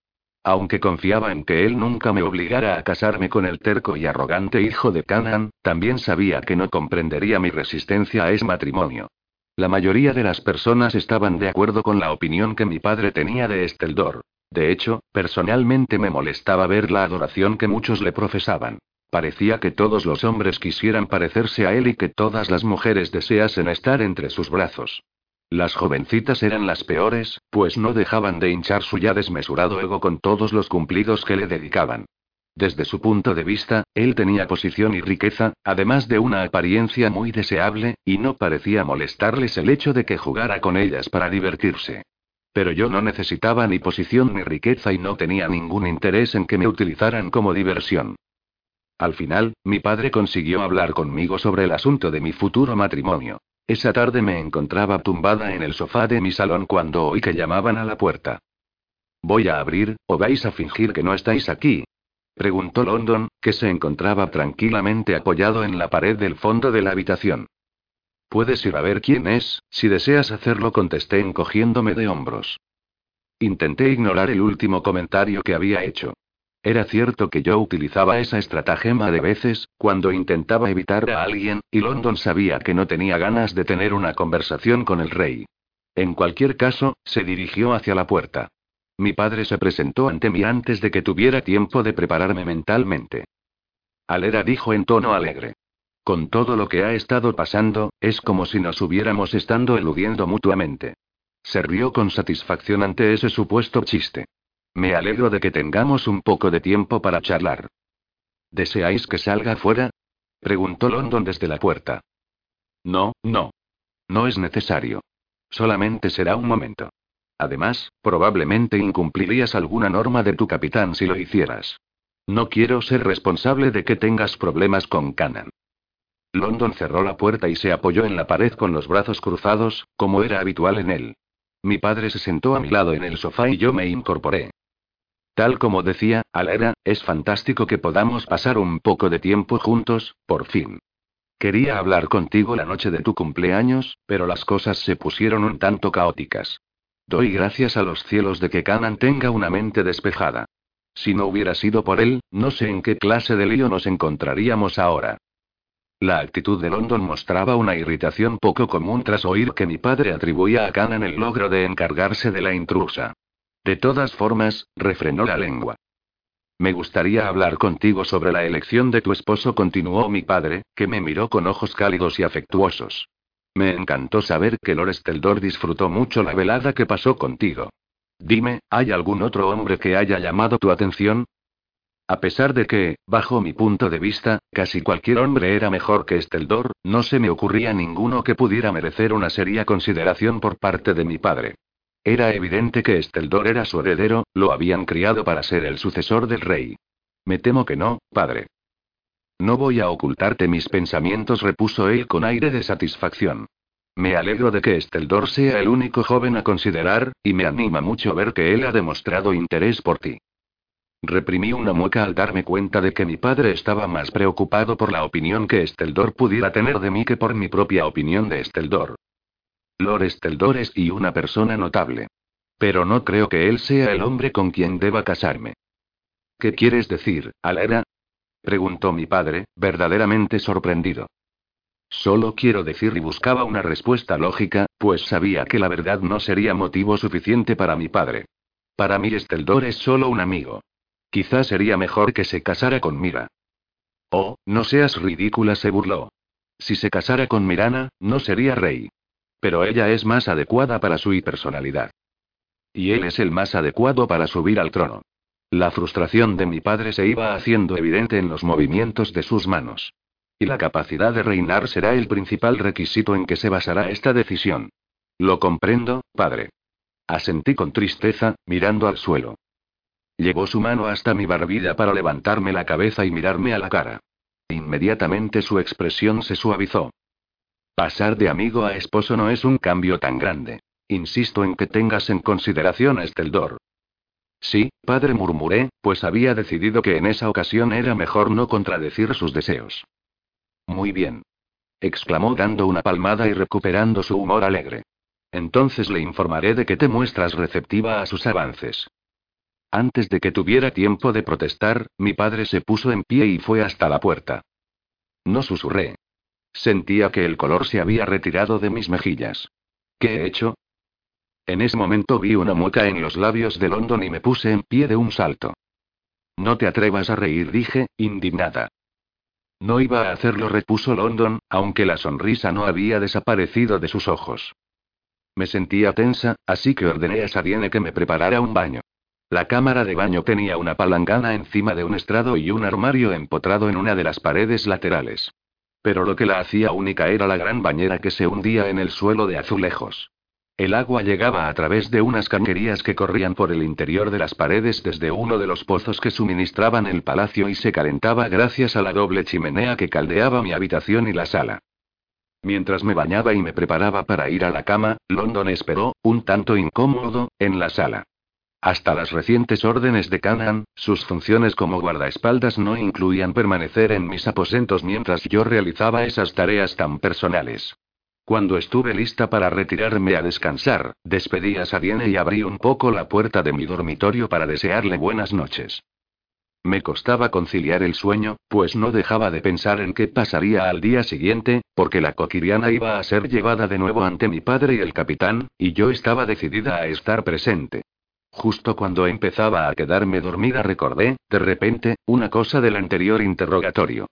Aunque confiaba en que él nunca me obligara a casarme con el terco y arrogante hijo de Canaan, también sabía que no comprendería mi resistencia a ese matrimonio. La mayoría de las personas estaban de acuerdo con la opinión que mi padre tenía de Esteldor. De hecho, personalmente me molestaba ver la adoración que muchos le profesaban. Parecía que todos los hombres quisieran parecerse a él y que todas las mujeres deseasen estar entre sus brazos. Las jovencitas eran las peores, pues no dejaban de hinchar su ya desmesurado ego con todos los cumplidos que le dedicaban. Desde su punto de vista, él tenía posición y riqueza, además de una apariencia muy deseable, y no parecía molestarles el hecho de que jugara con ellas para divertirse. Pero yo no necesitaba ni posición ni riqueza y no tenía ningún interés en que me utilizaran como diversión. Al final, mi padre consiguió hablar conmigo sobre el asunto de mi futuro matrimonio. Esa tarde me encontraba tumbada en el sofá de mi salón cuando oí que llamaban a la puerta. ¿Voy a abrir, o vais a fingir que no estáis aquí? Preguntó London, que se encontraba tranquilamente apoyado en la pared del fondo de la habitación. Puedes ir a ver quién es, si deseas hacerlo, contesté encogiéndome de hombros. Intenté ignorar el último comentario que había hecho. Era cierto que yo utilizaba esa estratagema de veces, cuando intentaba evitar a alguien, y London sabía que no tenía ganas de tener una conversación con el rey. En cualquier caso, se dirigió hacia la puerta. Mi padre se presentó ante mí antes de que tuviera tiempo de prepararme mentalmente. Alera dijo en tono alegre. Con todo lo que ha estado pasando, es como si nos hubiéramos estado eludiendo mutuamente. Se rió con satisfacción ante ese supuesto chiste. Me alegro de que tengamos un poco de tiempo para charlar. ¿Deseáis que salga fuera? preguntó London desde la puerta. No, no. No es necesario. Solamente será un momento. Además, probablemente incumplirías alguna norma de tu capitán si lo hicieras. No quiero ser responsable de que tengas problemas con Canaan. London cerró la puerta y se apoyó en la pared con los brazos cruzados, como era habitual en él. Mi padre se sentó a mi lado en el sofá y yo me incorporé. Tal como decía, Alera, es fantástico que podamos pasar un poco de tiempo juntos, por fin. Quería hablar contigo la noche de tu cumpleaños, pero las cosas se pusieron un tanto caóticas. Doy gracias a los cielos de que Canan tenga una mente despejada. Si no hubiera sido por él, no sé en qué clase de lío nos encontraríamos ahora. La actitud de London mostraba una irritación poco común tras oír que mi padre atribuía a Canan el logro de encargarse de la intrusa. De todas formas, refrenó la lengua. Me gustaría hablar contigo sobre la elección de tu esposo, continuó mi padre, que me miró con ojos cálidos y afectuosos. Me encantó saber que Lord Steldor disfrutó mucho la velada que pasó contigo. Dime, ¿hay algún otro hombre que haya llamado tu atención? A pesar de que, bajo mi punto de vista, casi cualquier hombre era mejor que Steldor, no se me ocurría ninguno que pudiera merecer una seria consideración por parte de mi padre. Era evidente que Esteldor era su heredero, lo habían criado para ser el sucesor del rey. Me temo que no, padre. No voy a ocultarte mis pensamientos, repuso él con aire de satisfacción. Me alegro de que Esteldor sea el único joven a considerar, y me anima mucho ver que él ha demostrado interés por ti. Reprimí una mueca al darme cuenta de que mi padre estaba más preocupado por la opinión que Esteldor pudiera tener de mí que por mi propia opinión de Esteldor. Lord Esteldor es y una persona notable. Pero no creo que él sea el hombre con quien deba casarme. ¿Qué quieres decir, Alera? preguntó mi padre, verdaderamente sorprendido. Solo quiero decir y buscaba una respuesta lógica, pues sabía que la verdad no sería motivo suficiente para mi padre. Para mí Esteldor es solo un amigo. Quizás sería mejor que se casara con Mira. Oh, no seas ridícula, se burló. Si se casara con Mirana, no sería rey. Pero ella es más adecuada para su personalidad. Y él es el más adecuado para subir al trono. La frustración de mi padre se iba haciendo evidente en los movimientos de sus manos. Y la capacidad de reinar será el principal requisito en que se basará esta decisión. Lo comprendo, padre. Asentí con tristeza, mirando al suelo. Llevó su mano hasta mi barbilla para levantarme la cabeza y mirarme a la cara. Inmediatamente su expresión se suavizó. Pasar de amigo a esposo no es un cambio tan grande. Insisto en que tengas en consideración a Esteldor. Sí, padre murmuré, pues había decidido que en esa ocasión era mejor no contradecir sus deseos. Muy bien. exclamó dando una palmada y recuperando su humor alegre. Entonces le informaré de que te muestras receptiva a sus avances. Antes de que tuviera tiempo de protestar, mi padre se puso en pie y fue hasta la puerta. No susurré. Sentía que el color se había retirado de mis mejillas. ¿Qué he hecho? En ese momento vi una mueca en los labios de London y me puse en pie de un salto. No te atrevas a reír, dije, indignada. No iba a hacerlo, repuso London, aunque la sonrisa no había desaparecido de sus ojos. Me sentía tensa, así que ordené a Sariene que me preparara un baño. La cámara de baño tenía una palangana encima de un estrado y un armario empotrado en una de las paredes laterales. Pero lo que la hacía única era la gran bañera que se hundía en el suelo de azulejos. El agua llegaba a través de unas canquerías que corrían por el interior de las paredes desde uno de los pozos que suministraban el palacio y se calentaba gracias a la doble chimenea que caldeaba mi habitación y la sala. Mientras me bañaba y me preparaba para ir a la cama, London esperó, un tanto incómodo, en la sala. Hasta las recientes órdenes de Canaan, sus funciones como guardaespaldas no incluían permanecer en mis aposentos mientras yo realizaba esas tareas tan personales. Cuando estuve lista para retirarme a descansar, despedí a Sadiene y abrí un poco la puerta de mi dormitorio para desearle buenas noches. Me costaba conciliar el sueño, pues no dejaba de pensar en qué pasaría al día siguiente, porque la coquiriana iba a ser llevada de nuevo ante mi padre y el capitán, y yo estaba decidida a estar presente. Justo cuando empezaba a quedarme dormida recordé, de repente, una cosa del anterior interrogatorio.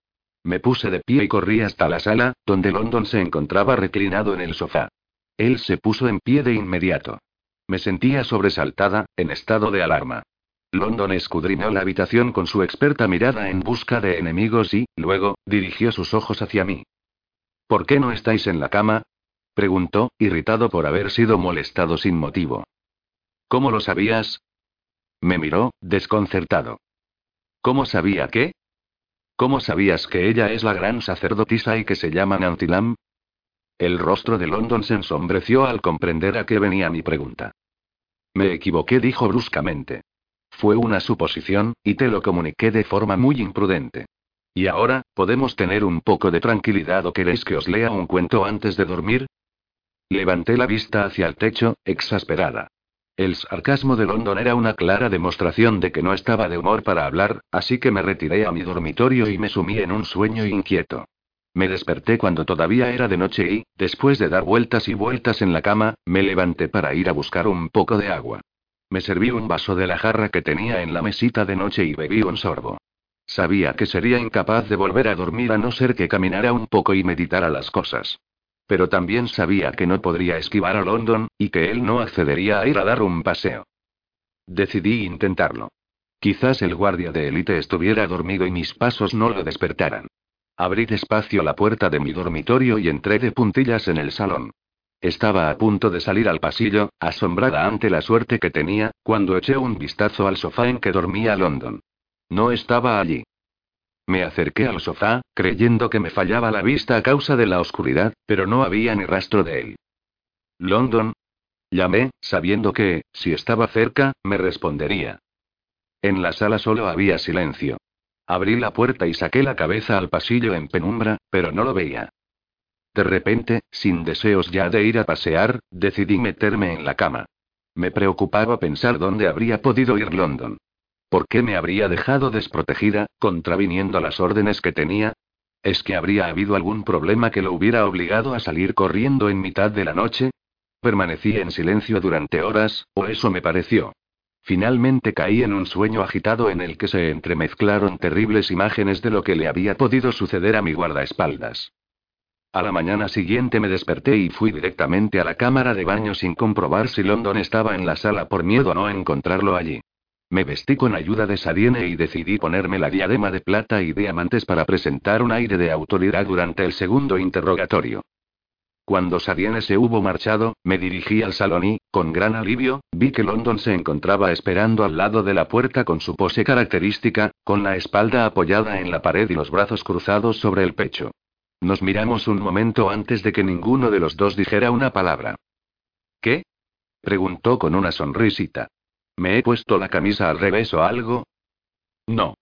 Me puse de pie y corrí hasta la sala, donde London se encontraba reclinado en el sofá. Él se puso en pie de inmediato. Me sentía sobresaltada, en estado de alarma. London escudriñó la habitación con su experta mirada en busca de enemigos y, luego, dirigió sus ojos hacia mí. ¿Por qué no estáis en la cama? preguntó, irritado por haber sido molestado sin motivo. ¿Cómo lo sabías? Me miró, desconcertado. ¿Cómo sabía qué? ¿Cómo sabías que ella es la gran sacerdotisa y que se llama Nantilam? El rostro de London se ensombreció al comprender a qué venía mi pregunta. Me equivoqué, dijo bruscamente. Fue una suposición, y te lo comuniqué de forma muy imprudente. Y ahora, ¿podemos tener un poco de tranquilidad o queréis que os lea un cuento antes de dormir? Levanté la vista hacia el techo, exasperada. El sarcasmo de London era una clara demostración de que no estaba de humor para hablar, así que me retiré a mi dormitorio y me sumí en un sueño inquieto. Me desperté cuando todavía era de noche y, después de dar vueltas y vueltas en la cama, me levanté para ir a buscar un poco de agua. Me serví un vaso de la jarra que tenía en la mesita de noche y bebí un sorbo. Sabía que sería incapaz de volver a dormir a no ser que caminara un poco y meditara las cosas. Pero también sabía que no podría esquivar a London, y que él no accedería a ir a dar un paseo. Decidí intentarlo. Quizás el guardia de élite estuviera dormido y mis pasos no lo despertaran. Abrí despacio la puerta de mi dormitorio y entré de puntillas en el salón. Estaba a punto de salir al pasillo, asombrada ante la suerte que tenía, cuando eché un vistazo al sofá en que dormía London. No estaba allí. Me acerqué al sofá, creyendo que me fallaba la vista a causa de la oscuridad, pero no había ni rastro de él. London. Llamé, sabiendo que, si estaba cerca, me respondería. En la sala solo había silencio. Abrí la puerta y saqué la cabeza al pasillo en penumbra, pero no lo veía. De repente, sin deseos ya de ir a pasear, decidí meterme en la cama. Me preocupaba pensar dónde habría podido ir London. ¿Por qué me habría dejado desprotegida, contraviniendo las órdenes que tenía? ¿Es que habría habido algún problema que lo hubiera obligado a salir corriendo en mitad de la noche? Permanecí en silencio durante horas, o eso me pareció. Finalmente caí en un sueño agitado en el que se entremezclaron terribles imágenes de lo que le había podido suceder a mi guardaespaldas. A la mañana siguiente me desperté y fui directamente a la cámara de baño sin comprobar si London estaba en la sala por miedo a no encontrarlo allí. Me vestí con ayuda de Sadiene y decidí ponerme la diadema de plata y diamantes para presentar un aire de autoridad durante el segundo interrogatorio. Cuando Sadiene se hubo marchado, me dirigí al salón y, con gran alivio, vi que London se encontraba esperando al lado de la puerta con su pose característica, con la espalda apoyada en la pared y los brazos cruzados sobre el pecho. Nos miramos un momento antes de que ninguno de los dos dijera una palabra. ¿Qué? preguntó con una sonrisita. ¿Me he puesto la camisa al revés o algo? No.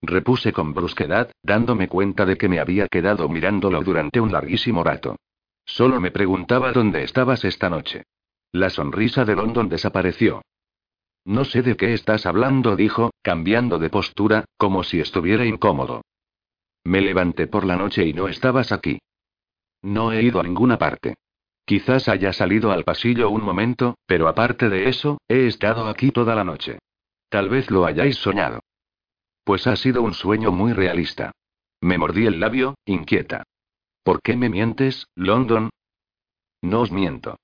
Repuse con brusquedad, dándome cuenta de que me había quedado mirándolo durante un larguísimo rato. Solo me preguntaba dónde estabas esta noche. La sonrisa de London desapareció. No sé de qué estás hablando, dijo, cambiando de postura, como si estuviera incómodo. Me levanté por la noche y no estabas aquí. No he ido a ninguna parte. Quizás haya salido al pasillo un momento, pero aparte de eso, he estado aquí toda la noche. Tal vez lo hayáis soñado. Pues ha sido un sueño muy realista. Me mordí el labio, inquieta. ¿Por qué me mientes, London? No os miento.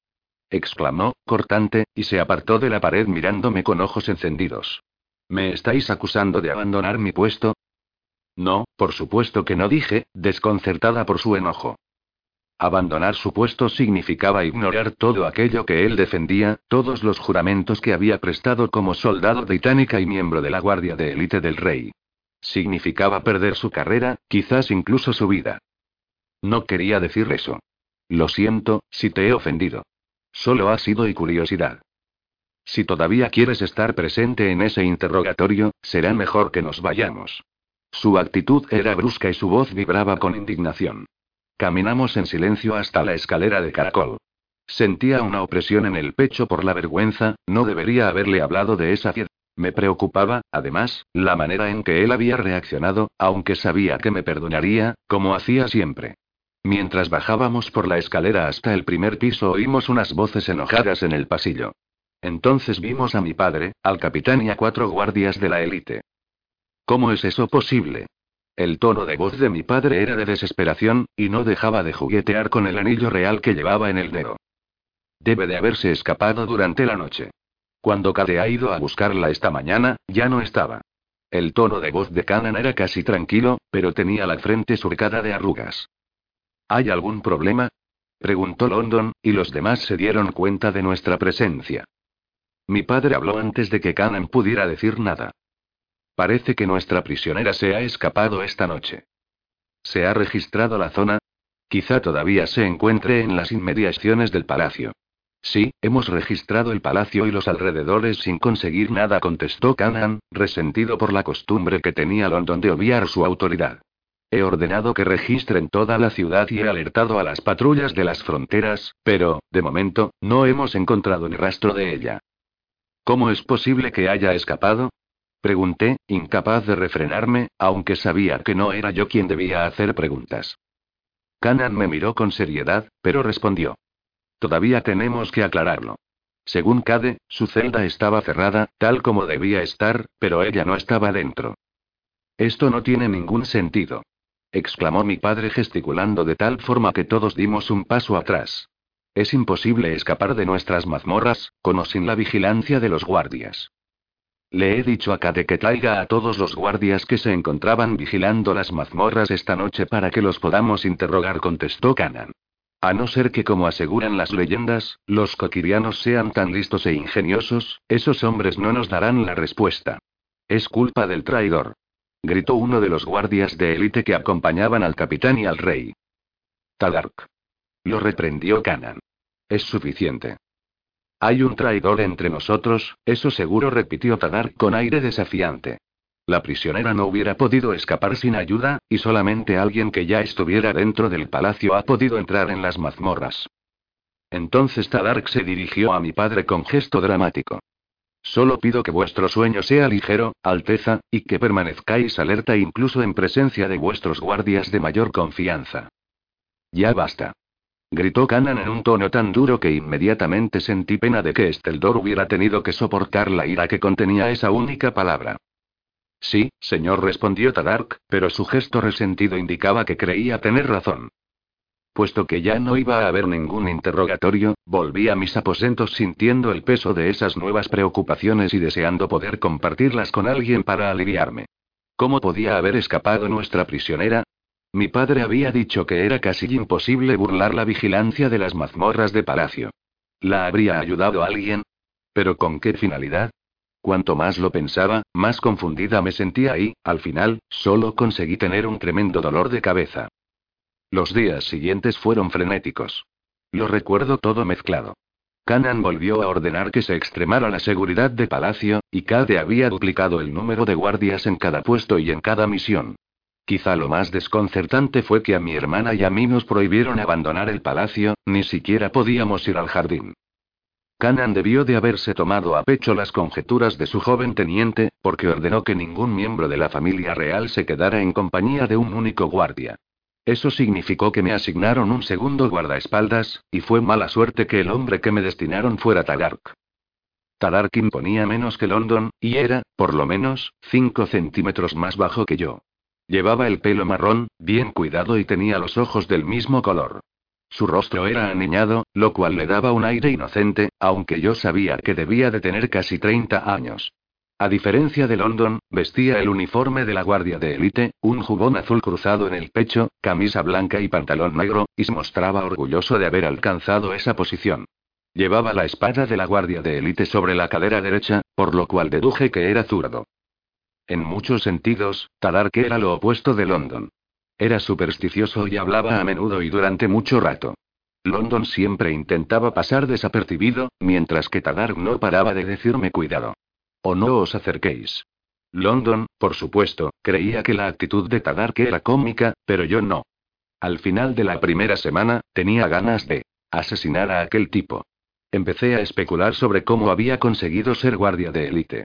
exclamó, cortante, y se apartó de la pared mirándome con ojos encendidos. ¿Me estáis acusando de abandonar mi puesto? No, por supuesto que no dije, desconcertada por su enojo. Abandonar su puesto significaba ignorar todo aquello que él defendía, todos los juramentos que había prestado como soldado británica y miembro de la Guardia de Élite del Rey. Significaba perder su carrera, quizás incluso su vida. No quería decir eso. Lo siento, si te he ofendido. Solo ha sido y curiosidad. Si todavía quieres estar presente en ese interrogatorio, será mejor que nos vayamos. Su actitud era brusca y su voz vibraba con indignación. Caminamos en silencio hasta la escalera de caracol. Sentía una opresión en el pecho por la vergüenza, no debería haberle hablado de esa fiesta. Me preocupaba, además, la manera en que él había reaccionado, aunque sabía que me perdonaría, como hacía siempre. Mientras bajábamos por la escalera hasta el primer piso oímos unas voces enojadas en el pasillo. Entonces vimos a mi padre, al capitán y a cuatro guardias de la élite. ¿Cómo es eso posible? El tono de voz de mi padre era de desesperación, y no dejaba de juguetear con el anillo real que llevaba en el dedo. Debe de haberse escapado durante la noche. Cuando Cade ha ido a buscarla esta mañana, ya no estaba. El tono de voz de Canan era casi tranquilo, pero tenía la frente surcada de arrugas. ¿Hay algún problema? preguntó London, y los demás se dieron cuenta de nuestra presencia. Mi padre habló antes de que Cannon pudiera decir nada. Parece que nuestra prisionera se ha escapado esta noche. ¿Se ha registrado la zona? Quizá todavía se encuentre en las inmediaciones del palacio. Sí, hemos registrado el palacio y los alrededores sin conseguir nada, contestó Canaan, resentido por la costumbre que tenía London de obviar su autoridad. He ordenado que registren toda la ciudad y he alertado a las patrullas de las fronteras, pero, de momento, no hemos encontrado ni rastro de ella. ¿Cómo es posible que haya escapado? Pregunté, incapaz de refrenarme, aunque sabía que no era yo quien debía hacer preguntas. Canan me miró con seriedad, pero respondió. Todavía tenemos que aclararlo. Según Cade, su celda estaba cerrada, tal como debía estar, pero ella no estaba dentro. Esto no tiene ningún sentido exclamó mi padre gesticulando de tal forma que todos dimos un paso atrás. Es imposible escapar de nuestras mazmorras, con o sin la vigilancia de los guardias. Le he dicho a Kate que traiga a todos los guardias que se encontraban vigilando las mazmorras esta noche para que los podamos interrogar, contestó Canan. A no ser que, como aseguran las leyendas, los coquirianos sean tan listos e ingeniosos, esos hombres no nos darán la respuesta. Es culpa del traidor gritó uno de los guardias de élite que acompañaban al capitán y al rey. Tadark. Lo reprendió Canan. Es suficiente. Hay un traidor entre nosotros, eso seguro repitió Tadark con aire desafiante. La prisionera no hubiera podido escapar sin ayuda, y solamente alguien que ya estuviera dentro del palacio ha podido entrar en las mazmorras. Entonces Tadark se dirigió a mi padre con gesto dramático. Solo pido que vuestro sueño sea ligero, Alteza, y que permanezcáis alerta incluso en presencia de vuestros guardias de mayor confianza. Ya basta. Gritó Canan en un tono tan duro que inmediatamente sentí pena de que Esteldor hubiera tenido que soportar la ira que contenía esa única palabra. Sí, señor, respondió Tadark, pero su gesto resentido indicaba que creía tener razón. Puesto que ya no iba a haber ningún interrogatorio, volví a mis aposentos sintiendo el peso de esas nuevas preocupaciones y deseando poder compartirlas con alguien para aliviarme. ¿Cómo podía haber escapado nuestra prisionera? Mi padre había dicho que era casi imposible burlar la vigilancia de las mazmorras de palacio. ¿La habría ayudado alguien? ¿Pero con qué finalidad? Cuanto más lo pensaba, más confundida me sentía y, al final, solo conseguí tener un tremendo dolor de cabeza. Los días siguientes fueron frenéticos. Lo recuerdo todo mezclado. Canan volvió a ordenar que se extremara la seguridad de palacio, y Cade había duplicado el número de guardias en cada puesto y en cada misión. Quizá lo más desconcertante fue que a mi hermana y a mí nos prohibieron abandonar el palacio, ni siquiera podíamos ir al jardín. Canan debió de haberse tomado a pecho las conjeturas de su joven teniente, porque ordenó que ningún miembro de la familia real se quedara en compañía de un único guardia. Eso significó que me asignaron un segundo guardaespaldas, y fue mala suerte que el hombre que me destinaron fuera Tadark. Tadark imponía menos que London, y era, por lo menos, cinco centímetros más bajo que yo. Llevaba el pelo marrón, bien cuidado y tenía los ojos del mismo color. Su rostro era aniñado, lo cual le daba un aire inocente, aunque yo sabía que debía de tener casi 30 años. A diferencia de London, vestía el uniforme de la Guardia de Élite, un jubón azul cruzado en el pecho, camisa blanca y pantalón negro, y se mostraba orgulloso de haber alcanzado esa posición. Llevaba la espada de la Guardia de Élite sobre la cadera derecha, por lo cual deduje que era zurdo. En muchos sentidos, Tadark era lo opuesto de London. Era supersticioso y hablaba a menudo y durante mucho rato. London siempre intentaba pasar desapercibido, mientras que Tadark no paraba de decirme cuidado. O no os acerquéis. London, por supuesto, creía que la actitud de Tadark era cómica, pero yo no. Al final de la primera semana, tenía ganas de asesinar a aquel tipo. Empecé a especular sobre cómo había conseguido ser guardia de élite.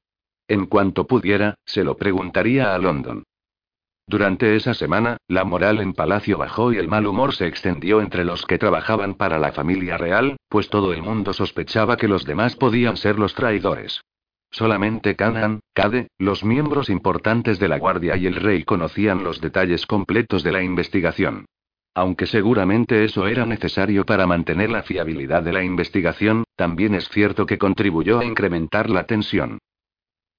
En cuanto pudiera, se lo preguntaría a London. Durante esa semana, la moral en Palacio bajó y el mal humor se extendió entre los que trabajaban para la familia real, pues todo el mundo sospechaba que los demás podían ser los traidores. Solamente Canan, Cade, los miembros importantes de la Guardia y el rey conocían los detalles completos de la investigación. Aunque seguramente eso era necesario para mantener la fiabilidad de la investigación, también es cierto que contribuyó a incrementar la tensión.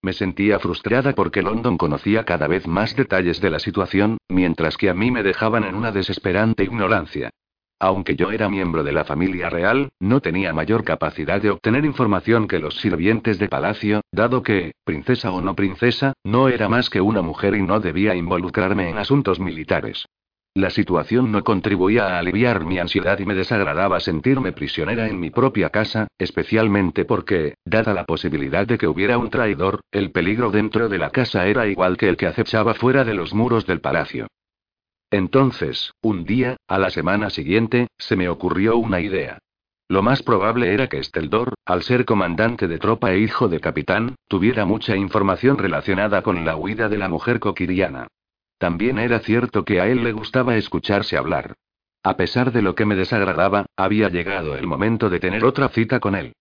Me sentía frustrada porque London conocía cada vez más detalles de la situación, mientras que a mí me dejaban en una desesperante ignorancia. Aunque yo era miembro de la familia real, no tenía mayor capacidad de obtener información que los sirvientes de palacio, dado que, princesa o no princesa, no era más que una mujer y no debía involucrarme en asuntos militares. La situación no contribuía a aliviar mi ansiedad y me desagradaba sentirme prisionera en mi propia casa, especialmente porque, dada la posibilidad de que hubiera un traidor, el peligro dentro de la casa era igual que el que acechaba fuera de los muros del palacio. Entonces, un día, a la semana siguiente, se me ocurrió una idea. Lo más probable era que Esteldor, al ser comandante de tropa e hijo de capitán, tuviera mucha información relacionada con la huida de la mujer coquiriana. También era cierto que a él le gustaba escucharse hablar. A pesar de lo que me desagradaba, había llegado el momento de tener otra cita con él.